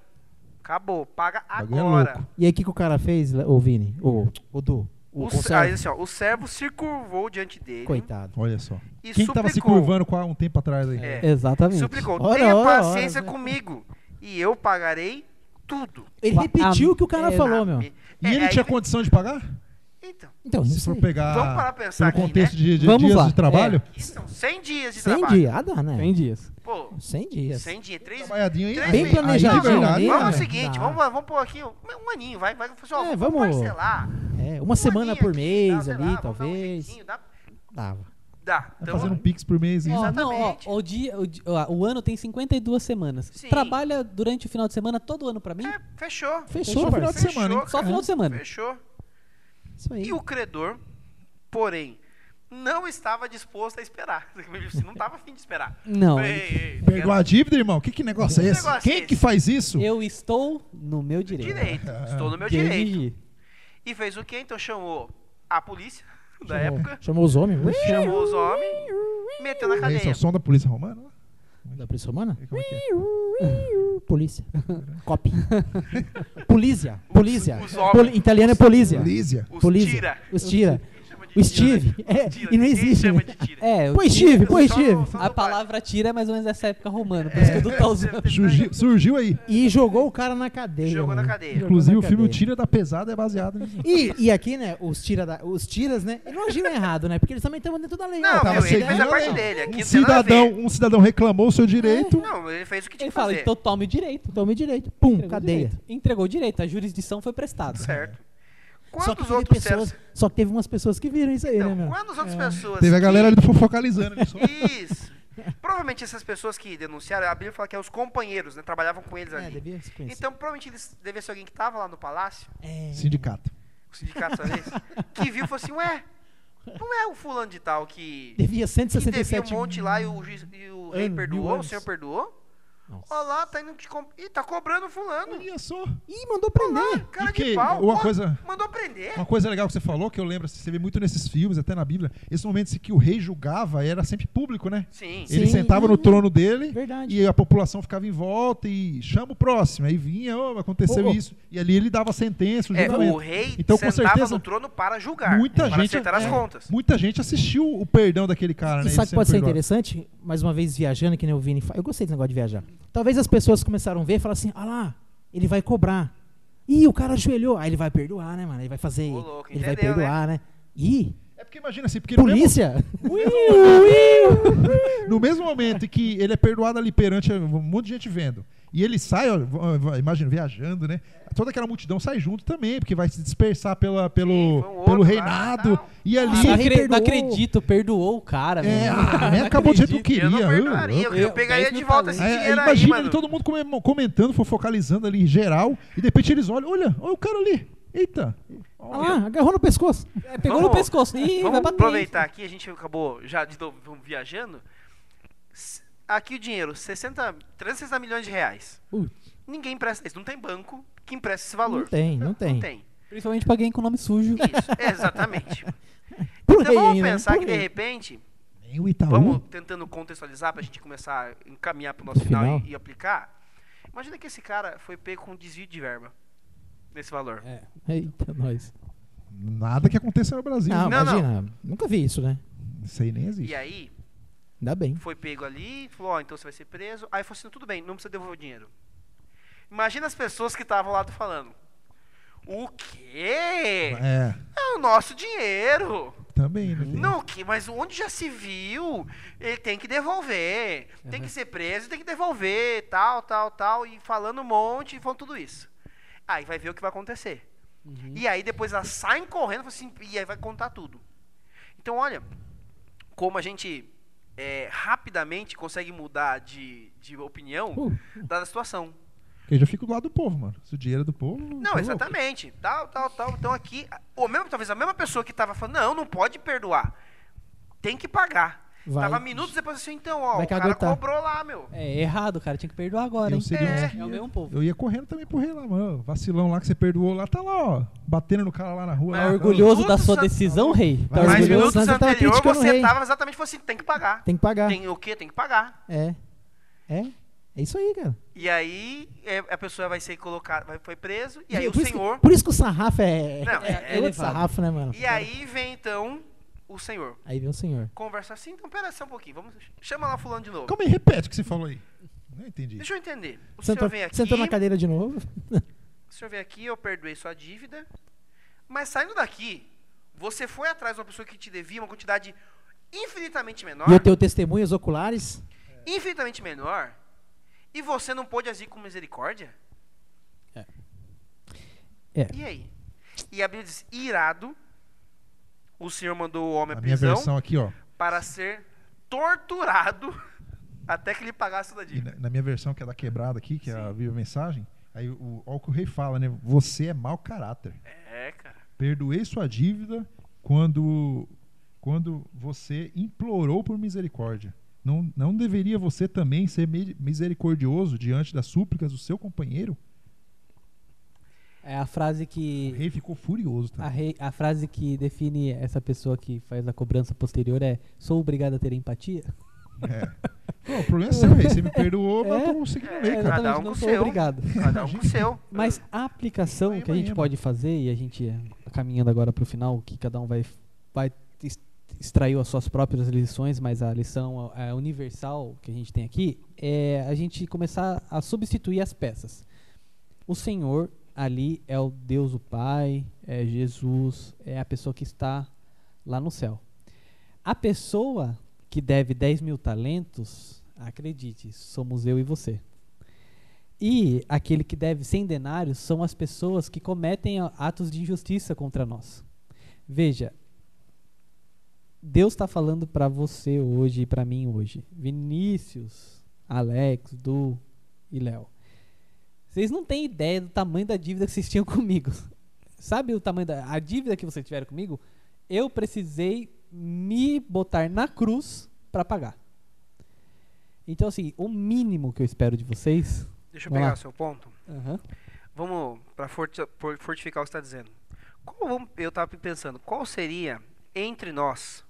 Acabou. Paga é agora. louco. E aí, o que, que o cara fez, ô Vini? Ô, ô Du? O, O, aí, assim, ó, o servo se curvou diante dele. Coitado. Olha só. E Quem que tava se curvando com há um tempo atrás aí? É. Exatamente. Suplicou, Ora, tenha ora, paciência Zé. comigo e eu pagarei tudo. Ele repetiu o que o cara é, falou, meu. me- E É, ele aí tinha condição de pagar? Então, então, Se for pegar Vamos pensar aqui, contexto né? de, de Vamos dias lá. de trabalho, são 100 dias de 100 trabalho. dias. Ah, dá, né? 100 dias. Pô, 100 dias. 100 dias, 3 trabalhadinho aí. Três aí- Bem verdade, ali, Vamos né? ao seguinte, Dá. vamos, vamos pôr aqui um, um aninho, vai, vai, pessoal, É, vamos, vamos- parcelar. É, uma Um semana por mês dá, ali, lá, um talvez. jeitinho, dá, Dava. dá. Tá Então, fazendo um pix por mês. hein? Ó, não, ó, Exatamente. o, dia, o, ó, o ano tem 52 semanas. Sim. Trabalha durante o final de semana todo ano pra mim? é, fechou. Fechou, Fechou o final de semana, Só final de semana. Fechou. Isso aí. E o credor, porém, não estava disposto a esperar. Não estava afim de esperar. Não. Ei, ei, Perdoar a dívida, irmão? Que, que negócio é Que esse? negócio Quem é que esse? faz isso? Eu estou no meu direito. Direito. Estou no meu direito. E fez o quê? Então chamou a polícia da Chamou- época, Chamou os homens. Ui, chamou os homens, meteu na Esse é cadeia. o som da polícia romana? Da polícia romana? Como é que é? Polícia. Cop. Polícia. Polícia. os homens. Poli- italiano é polícia. Polícia. Os Polícia. tira. Os tira. O Steve. É, Tira, e não existe. chama né? de tira. É, Põe o- Steve, põe Steve. a palavra tira é mais ou menos dessa época romana, por isso que o Du tá usando. Surgiu, surgiu aí. E jogou o cara na cadeia. Jogou na cadeia. Inclusive, na o filme O cadeia. Tira da Pesada é baseado nisso. E, e aqui, né, os, tira da- os tiras, né, não agiram errado, né? Porque eles também estavam dentro da lei. Não, tava meu, ele fez a parte dele. Aqui Um cidadão, um cidadão reclamou o seu direito. Não, ele fez o que tinha Ele que fala, fazer. então tome o direito. Tome direito. Pum, Entregou cadeia. direito. Entregou o direito, a jurisdição foi prestada. Certo. Quantos só que teve outros pessoas, servos- Só que teve umas pessoas que viram isso aí, Então, né, meu? quantas outras É. pessoas. Teve a que- galera ali do focalizando nisso. Isso. Provavelmente essas pessoas que denunciaram, a Bíblia fala que é os companheiros, né? Trabalhavam com eles É, ali. devia se conhecer. Então, provavelmente eles devia ser alguém que tava lá no palácio, É. Sindicato. o sindicato talvez, que viu e falou assim, ué, não é o fulano de tal que, Devia que devia 167 um monte lá e o, juiz- e o rei anos, perdoou, o senhor perdoou? Nossa. Olha lá, tá indo te comp... Ih, tá cobrando fulano. Olha só. Ih, mandou prender. cara E de que pau. uma coisa- Mandou prender. Uma coisa legal que você falou, que eu lembro, você vê muito nesses filmes, até na Bíblia, esses momentos em que o rei julgava era sempre público, né? Sim. Sim. Ele sentava no trono dele Verdade. e a população ficava em volta e chama o próximo. Aí vinha, "Ô, aconteceu ô. isso. E ali ele dava a sentença, o É, julgamento. o rei Então, com sentava certeza, no trono para julgar, muita para gente, acertar as é, contas. muita gente assistiu o perdão daquele cara, E né? sabe que pode ser perdoado. interessante? Mais uma vez viajando, que nem o Vini fala. Eu gostei desse negócio de viajar. Talvez as pessoas começaram a ver e falaram assim: ah lá, ele vai cobrar. Ih, o cara ajoelhou. Aí ele vai perdoar, né, mano? Ele vai fazer. Louco, ele vai perdoar, né? Ih, É porque imagina assim, porque no mesmo, polícia? no mesmo momento em que ele é perdoado ali perante um monte de gente vendo, e ele sai, ó, imagina, viajando, né? Toda aquela multidão sai junto também, porque vai se dispersar pela, Sim, pelo, um outro pelo reinado. E ali. Ah, Não, rei acre- perdoou. não acredito, perdoou o cara, É, ah, nem acabou do jeito que eu acredito. Eu queria. perdoaria, eu, eu- eu eu- pegaria 10 de volta esse talentos. Aí, dinheiro aí, imagina mano. ali todo mundo come- comentando, focalizando ali geral, e de repente eles olham, olha, olha o cara ali. Eita. Ah lá, agarrou no pescoço. É, pegou Vamos- no pescoço. Ih, vai Vamos bater. aproveitar aqui, a gente acabou já de novo viajando. Aqui o dinheiro, 60, 360 milhões de reais. Putz. Ninguém empresta isso, não tem banco que empreste esse valor. Não tem, não tem. Não tem. Principalmente pra alguém com nome sujo. Isso, exatamente. Então rei vamos ainda, pensar que de repente, Nem o Itaú. vamos tentando contextualizar pra gente começar a encaminhar pro nosso final, final. E, e aplicar. Imagina que esse cara foi pego com desvio de verba nesse valor. É. Eita, nós. Nada que aconteça no Brasil. Não, né? Não, imagina. Nunca vi isso, né? Isso aí nem existe. E aí, Ainda bem. foi pego ali, falou, ó, então você vai ser preso. Aí falou assim, tudo bem, não precisa devolver o dinheiro. Imagina as pessoas que estavam lá falando. O quê? É, É o nosso dinheiro. também, né? Não, que, mas onde já se viu? Ele tem que devolver. Tem Uhum. que ser preso, tem que devolver, tal, tal, tal. E falando um monte, e falando tudo isso. Aí vai ver o que vai acontecer. Uhum. E aí depois elas saem correndo assim, e aí vai contar tudo. Então, olha, como a gente é, rapidamente consegue mudar de, de opinião Uh, da situação. Eu já fico do lado do povo, mano. Se o dinheiro é do povo. Não, tá louco. exatamente. Tal, tal, tal. Então aqui, ou mesmo, talvez a mesma pessoa que estava falando, não, não pode perdoar. Tem que pagar. Vai- Tava minutos depois assim, então, ó, Vai o cara caguetar. cobrou lá, meu. É errado, cara. Tinha que perdoar agora, Eu hein? seria um É. que É o ia- mesmo povo. Eu ia correndo também pro rei lá, mano. Vacilão lá que você perdoou lá, tá lá, ó. Batendo no cara lá na rua. Mas lá, Tá orgulhoso da sua sa- decisão, rei? Tá Mas Mas orgulhoso, minutos senão você tava anterior criticando o você rei. tava exatamente falando assim, tem que pagar. Tem que pagar. Tem o quê? Tem que pagar. É. É. É isso aí, cara. E aí é, a pessoa vai ser colocada, vai, foi preso, e aí o isso que- senhor. por isso que o sarrafo é. Não, é, é é outro elevado. sarrafo, né, mano? E aí vem então o senhor. Aí vem o senhor. Conversa assim, então pera só um pouquinho, vamos. Chama lá fulano de novo. Calma aí, repete o que você falou aí. Não entendi. Deixa eu entender. O Sentou, senhor vem aqui. sentou na cadeira de novo. O senhor veio aqui, eu perdoei sua dívida. Mas saindo daqui, você foi atrás de uma pessoa que te devia uma quantidade infinitamente menor. E eu tenho testemunhas oculares. Infinitamente menor. E você não pôde agir com misericórdia? É. E aí? E a Bíblia diz: irado, o Senhor mandou o homem à A minha prisão versão aqui, ó. para ser torturado até que ele pagasse a dívida. na, na minha versão, que é da quebrada aqui, que é a Viva Mensagem, aí o, o que o rei fala, né? Você é mau caráter. É, cara. Perdoei sua dívida quando, quando você implorou por misericórdia. Não, não deveria você também ser mi- misericordioso diante das súplicas do seu companheiro? É a frase O que. rei ficou furioso. A, Tá? rei- a frase que define essa pessoa que faz a cobrança posterior é: sou obrigado a ter empatia? É. Pô, o problema é seu, rei. Você me perdoou, mas É. eu tô seguindo a É, cada um não com sou seu. obrigado. Cada um com o seu. Mas a aplicação que a gente pode fazer, e a gente é, caminhando agora para o final, que cada um vai, vai extrair as suas próprias lições, mas a lição é, universal que a gente tem aqui é a gente começar a substituir as peças. O Senhor ali é o Deus o Pai, é Jesus, é a pessoa que está lá no céu. A pessoa que deve 10 mil talentos, acredite, somos eu e você. E aquele que deve 100 denários são as pessoas que cometem atos de injustiça contra nós. Veja, Deus está falando para você hoje e para mim hoje. Vinícius, Alex, Du e Léo. Vocês não têm ideia do tamanho da dívida que vocês tinham comigo. Sabe o tamanho da a dívida que vocês tiveram comigo? Eu precisei me botar na cruz para pagar. Então assim, o mínimo que eu espero de vocês, Deixa eu pegar lá. o seu ponto. Aham. Vamos para fortificar o que você está dizendo. Qual, eu estava pensando, qual seria, entre nós,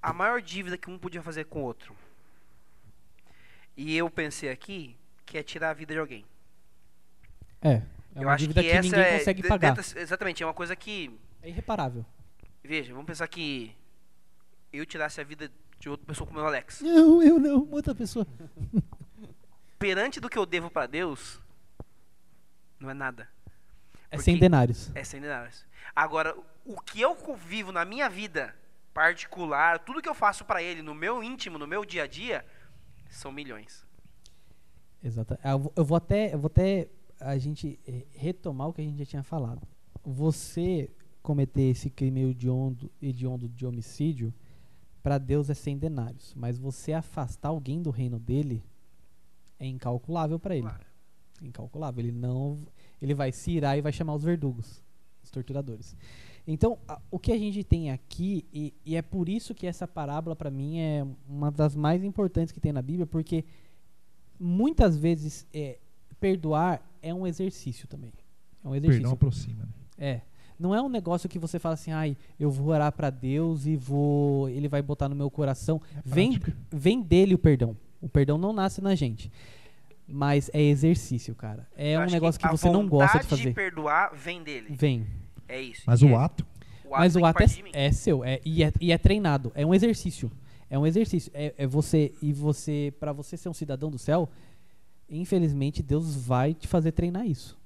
a maior dívida que um podia fazer com o outro? E eu pensei aqui que é tirar a vida de alguém. É, é eu uma acho dívida que, que, essa ninguém é, consegue pagar. dentro- exatamente, é uma coisa que, É irreparável. veja, vamos pensar que eu tirasse a vida de outra pessoa como o Alex. Não, eu não, outra pessoa. Perante do que eu devo para Deus, não é nada. É 100 denários. É 100 denários. Agora, o que eu vivo na minha vida particular, tudo que eu faço pra ele, no meu íntimo, no meu dia a dia, são milhões. Exato. Eu eu vou até, eu vou até a gente eh, retomar o que a gente já tinha falado. Você cometer esse crime hediondo, hediondo de homicídio, para Deus é 100 denários, mas você afastar alguém do reino dele é incalculável para ele. Claro. Incalculável. Ele não, ele vai se irar e vai chamar os verdugos, os torturadores. Então, a- o que a gente tem aqui e, e é por isso que essa parábola para mim é uma das mais importantes que tem na Bíblia, porque muitas vezes é, perdoar é um exercício também. É um exercício. Perdão aproxima. né? É. Não é um negócio que você fala assim, ai, eu vou orar pra Deus e vou. Ele vai botar no meu coração. É Vem, vem dele o perdão. O perdão não nasce na gente. Mas é exercício, cara. É Eu um negócio que, a você não gosta de vontade fazer. perdoar vem dele. Vem. É isso. Mas E o é- ato, o Mas tem o que ato de é, é seu. É, e, é, e é treinado. É um exercício. É um exercício. É, é você. E você, para você ser um cidadão do céu, infelizmente, Deus vai te fazer treinar isso.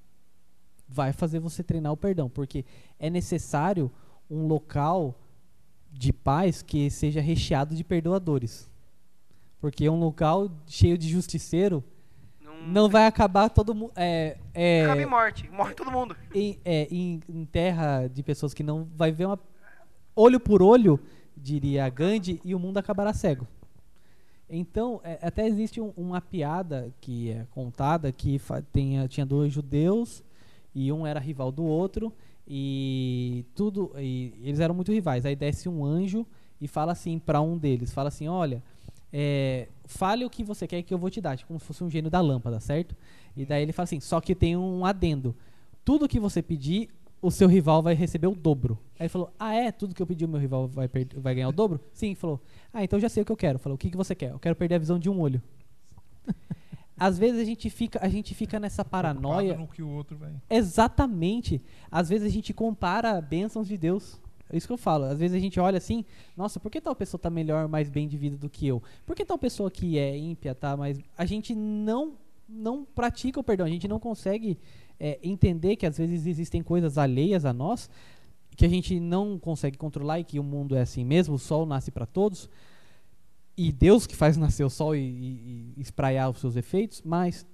Vai fazer você treinar o perdão. Porque é necessário um local de paz que seja recheado de perdoadores. Porque um local cheio de justiceiro Não, não vai acabar todo mundo. É, é, Acaba em morte. Morre todo mundo. em, é, em, em terra de pessoas que não vai ver uma olho por olho, diria Gandhi, e o mundo acabará cego. Então, é, até existe um- uma piada que é contada que tinha dois judeus e um era rival do outro e tudo e eles eram muito rivais. Aí desce um anjo e fala assim para um deles, fala assim, olha, é, fale o que você quer que eu vou te dar, tipo como se fosse um gênio da lâmpada, certo? E daí ele fala assim, só que tem um adendo. Tudo que você pedir, o seu rival vai receber o dobro. Aí ele falou, ah é? Tudo que eu pedir, o meu rival vai, vai ganhar o dobro? Sim, ele falou, ah, então já sei o que eu quero. Falou, o que, que você quer? Eu quero perder a visão de um olho. Às vezes a gente fica, a gente fica nessa paranoia. No que o outro vai. Exatamente. Às vezes a gente compara bênçãos de Deus. É isso que eu falo. Às vezes a gente olha assim, nossa, por que tal pessoa tá melhor, mais bem de vida do que eu? Por que tal pessoa que é ímpia tá mais. A gente não, não pratica o perdão, a gente não consegue é, entender que às vezes existem coisas alheias a nós que a gente não consegue controlar e que o mundo é assim mesmo, o sol nasce para todos. E Deus que faz nascer o sol e, e- e espraiar os seus efeitos, mas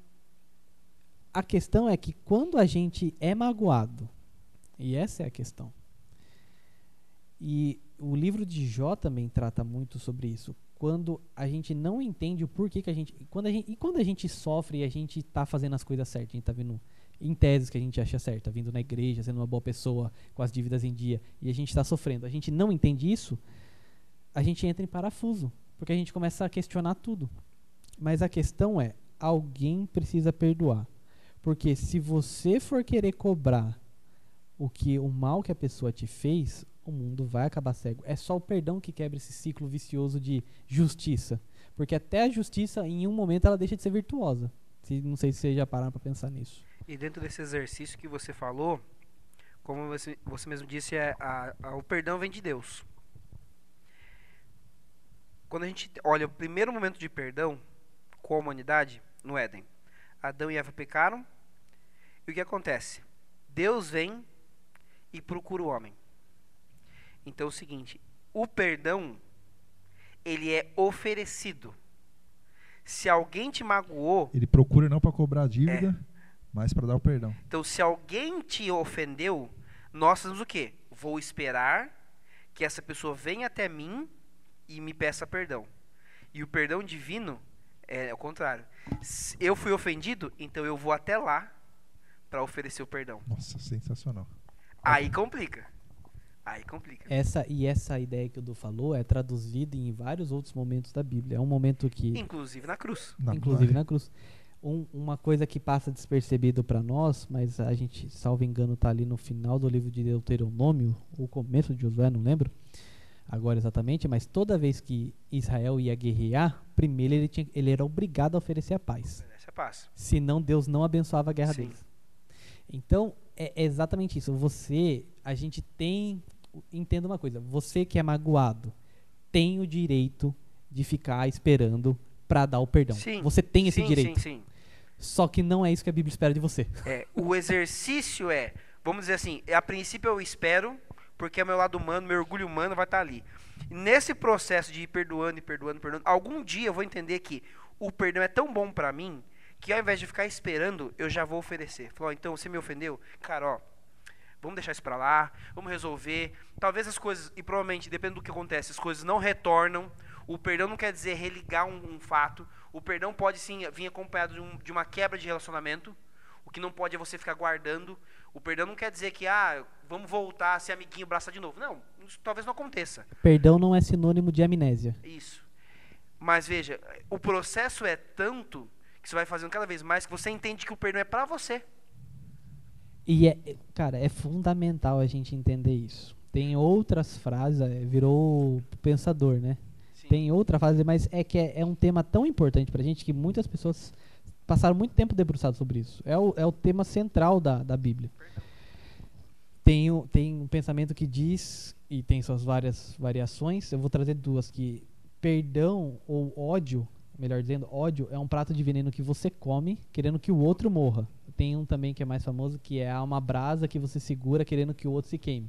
a questão é que quando a gente é magoado, e essa é a questão, e o livro de Jó também trata muito sobre isso, quando a gente não entende o porquê que a gente. Quando a gente e quando a gente sofre e a gente está fazendo as coisas certas, a gente está vindo em teses que a gente acha certa, vindo na igreja, sendo uma boa pessoa, com as dívidas em dia, e a gente está sofrendo, a gente não entende isso, a gente entra em parafuso, porque a gente começa a questionar tudo. Mas a questão é, alguém precisa perdoar. Porque se você for querer cobrar o que o mal que a pessoa te fez, o mundo vai acabar cego. É só o perdão que quebra esse ciclo vicioso de justiça. Porque até a justiça, em um momento, ela deixa de ser virtuosa. Se, não sei se vocês já pararam para pensar nisso. E dentro desse exercício que você falou, como você, você mesmo disse, é a- a- o perdão vem de Deus. Quando a gente olha o primeiro momento de perdão com a humanidade, no Éden, Adão e Eva pecaram, e o que acontece? Deus vem e procura o homem. Então é o seguinte, o perdão, ele é oferecido. Se alguém te magoou, Ele procura não para cobrar a dívida, É. mas para dar o perdão. então se alguém te ofendeu, nós fazemos o quê? Vou esperar que essa pessoa venha até mim e me peça perdão. E o perdão divino é o contrário. Se eu fui ofendido, então eu vou até lá para oferecer o perdão. Nossa, sensacional. Aí complica. Aí complica. Essa, e essa ideia que o Du falou é traduzida em vários outros momentos da Bíblia. É um momento que, Inclusive na cruz. Na- inclusive na cruz, um- uma coisa que passa despercebido para nós, mas a gente, salvo engano, tá ali no final do livro de Deuteronômio, o começo de Josué, não lembro agora exatamente, mas toda vez que Israel ia guerrear, primeiro ele, tinha, ele era obrigado a oferecer a paz. Essa é paz. senão Deus não abençoava a guerra Sim. deles. Então, é é exatamente isso. Você, a gente tem, entenda uma coisa, você que é magoado, tem o direito de ficar esperando para dar o perdão. Sim. Você tem esse sim, direito. Sim, sim. Só que não é isso que a Bíblia espera de você. É, o exercício é, vamos dizer assim, a princípio eu espero, porque é meu lado humano, meu orgulho humano vai estar ali. E nesse processo de ir perdoando e perdoando, perdoando, algum dia eu vou entender que o perdão é tão bom pra mim que ao invés de ficar esperando, eu já vou oferecer. Falar, ó, então você me ofendeu? Cara, ó, vamos deixar isso pra lá, vamos resolver. Talvez as coisas, e provavelmente, depende do que acontece, as coisas não retornam. O perdão não quer dizer religar um, um fato. O perdão pode sim vir acompanhado de, um- de uma quebra de relacionamento. O que não pode é você ficar guardando. O perdão não quer dizer que, ah, vamos voltar a ser amiguinho, braçar de novo. Não, isso talvez não aconteça. Perdão não é sinônimo de amnésia. Isso. Mas veja, o processo é tanto que você vai fazendo cada vez mais que você entende que o perdão é pra você. E é, é- cara, é fundamental a gente entender isso. Tem outras frases, é, virou pensador, né? Tem outra frase, mas é que é, é um tema tão importante pra gente que muitas pessoas passaram muito tempo debruçados sobre isso. É o, é o tema central da, da Bíblia. Tem, tem um pensamento que diz, e tem suas várias variações, eu vou trazer duas, que perdão ou ódio, melhor dizendo, ódio é um prato de veneno que você come querendo que o outro morra. Tem um também que é mais famoso, que é uma brasa que você segura querendo que o outro se queime.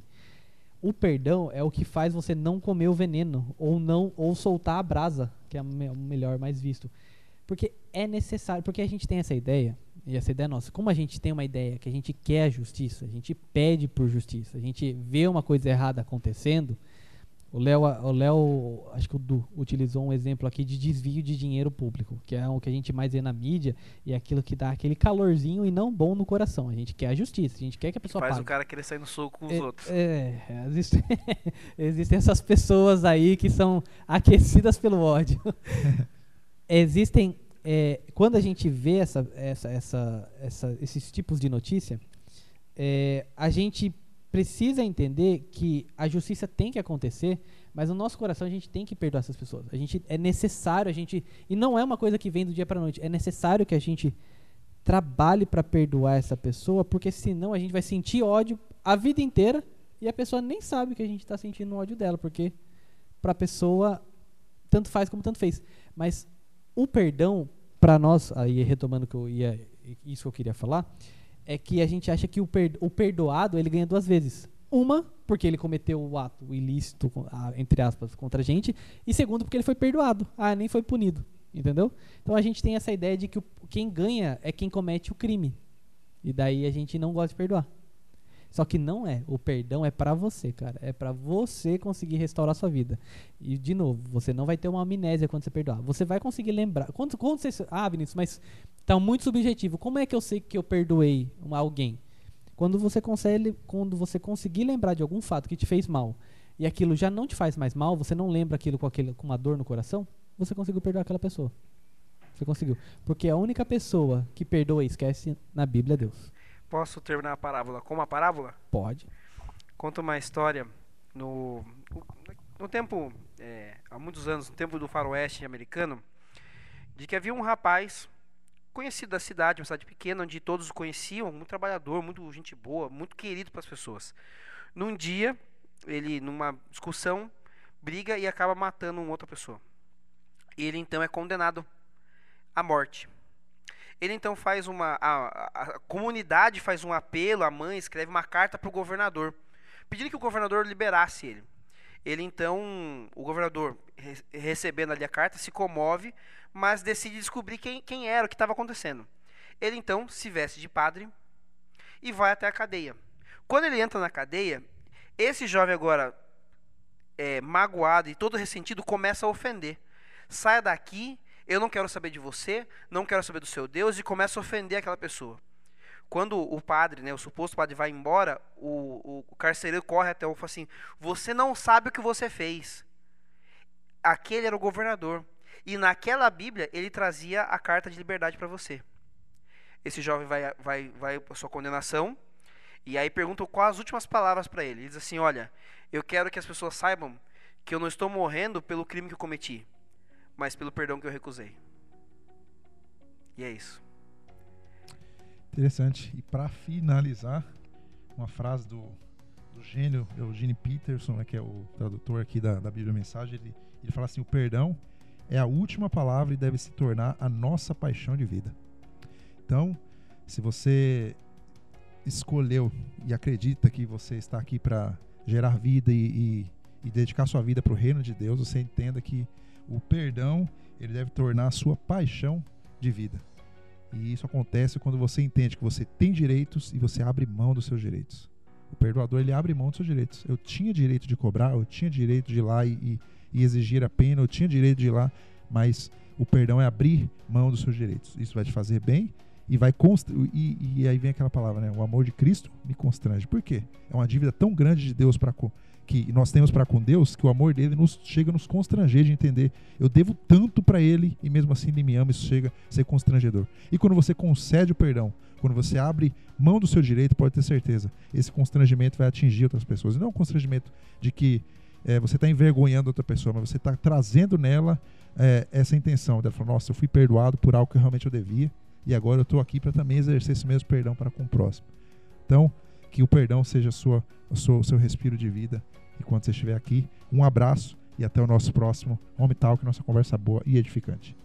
O perdão é o que faz você não comer o veneno ou não ou soltar a brasa, que é o me- o melhor mais visto. Porque é necessário, porque a gente tem essa ideia, e essa ideia é nossa. Como a gente tem uma ideia que a gente quer justiça, a gente pede por justiça, a gente vê uma coisa errada acontecendo, o Léo, o Léo, acho que o Du utilizou um exemplo aqui de desvio de dinheiro público, que é o que a gente mais vê na mídia e é aquilo que dá aquele calorzinho e não bom no coração. A gente quer a justiça, a gente quer que a pessoa Faz pague. o cara querer sair no soco com os É, outros. É, existe- existem essas pessoas aí que são aquecidas pelo ódio. existem. é, quando a gente vê essa, essa, essa- esses tipos de notícia, é, a gente precisa entender que a justiça tem que acontecer, mas no nosso coração a gente tem que perdoar essas pessoas. A gente é necessário a gente e não é uma coisa que vem do dia para noite. É necessário que a gente trabalhe para perdoar essa pessoa, porque senão a gente vai sentir ódio a vida inteira e a pessoa nem sabe que a gente está sentindo ódio dela, porque para a pessoa tanto faz como tanto fez. Mas o perdão para nós, aí retomando que eu ia, isso que eu queria falar, é que a gente acha que o, per- o perdoado ele ganha duas vezes. Uma, porque ele cometeu o ato ilícito, entre aspas, contra a gente. E segundo, porque ele foi perdoado. Ah, nem foi punido. Entendeu? Então a gente tem essa ideia de que quem ganha é quem comete o crime. E daí a gente não gosta de perdoar. Só que não é. O perdão é pra você, cara. É pra você conseguir restaurar sua vida. E, de novo, você não vai ter uma amnésia quando você perdoar. Você vai conseguir lembrar. Quando, quando você. Ah, Vinícius, mas tá muito subjetivo. Como é que eu sei que eu perdoei alguém? Quando você consegue, quando você conseguir lembrar de algum fato que te fez mal e aquilo já não te faz mais mal, você não lembra aquilo com, aquele, com uma dor no coração, você conseguiu perdoar aquela pessoa. Você conseguiu. Porque a única pessoa que perdoa e esquece na Bíblia é Deus. Posso terminar a parábola com uma parábola? Pode. Conta uma história no, no tempo, é, há muitos anos, no tempo do faroeste americano, de que havia um rapaz conhecido da cidade, uma cidade pequena, onde todos o conheciam, muito trabalhador, muito gente boa, muito querido para as pessoas. Num dia, ele, numa discussão, briga e acaba matando uma outra pessoa. Ele então é condenado à morte. Ele então faz uma. A, a- a comunidade faz um apelo, a mãe escreve uma carta para o governador, pedindo que o governador liberasse ele. Ele então. O governador re- recebendo ali a carta, se comove, mas decide descobrir quem, quem era, o que estava acontecendo. Ele então se veste de padre e vai até a cadeia. Quando ele entra na cadeia, esse jovem agora, é, magoado e todo ressentido, começa a ofender. Saia daqui, eu não quero saber de você, não quero saber do seu Deus, e começa a ofender aquela pessoa. Quando o padre, né, o suposto padre, vai embora, o, o carcereiro corre até o fala assim: Você não sabe o que você fez. Aquele era o governador. E naquela Bíblia ele trazia a carta de liberdade para você. Esse jovem vai, vai, vai sua condenação. E aí perguntam quais as últimas palavras para ele. Ele diz assim: Olha, eu quero que as pessoas saibam que eu não estou morrendo pelo crime que eu cometi, mas pelo perdão que eu recusei. E é isso. Interessante. E para finalizar, uma frase do, do gênio Eugene Peterson, né, que é o tradutor aqui da, da Bíblia Mensagem, ele, ele fala assim: o perdão é a última palavra e deve se tornar a nossa paixão de vida. Então, se você escolheu e acredita que você está aqui para gerar vida e, e, e dedicar sua vida para o reino de Deus, você entenda que o perdão ele deve tornar a sua paixão de vida. E isso acontece quando você entende que você tem direitos e você abre mão dos seus direitos. O perdoador ele abre mão dos seus direitos. Eu tinha direito de cobrar, eu tinha direito de ir lá e, e, e exigir a pena, eu tinha direito de ir lá, mas o perdão é abrir mão dos seus direitos. Isso vai te fazer bem e vai const... e, e aí vem aquela palavra, né? O amor de Cristo me constrange. Por quê? É uma dívida tão grande de Deus para que nós temos para com Deus que o amor dele nos chega a nos constranger de entender. Eu devo tanto para ele e mesmo assim ele me ama. Isso chega a ser constrangedor. E quando você concede o perdão, quando você abre mão do seu direito, pode ter certeza, esse constrangimento vai atingir outras pessoas. E não é um constrangimento de que é, você está envergonhando outra pessoa, mas você está trazendo nela é, essa intenção. Dela falar, nossa, eu fui perdoado por algo que realmente eu devia e agora eu estou aqui para também exercer esse mesmo perdão para com o próximo. Então, que o perdão seja sua, o seu respiro de vida enquanto você estiver aqui. Um abraço e até o nosso próximo Home Talk, nossa conversa boa e edificante.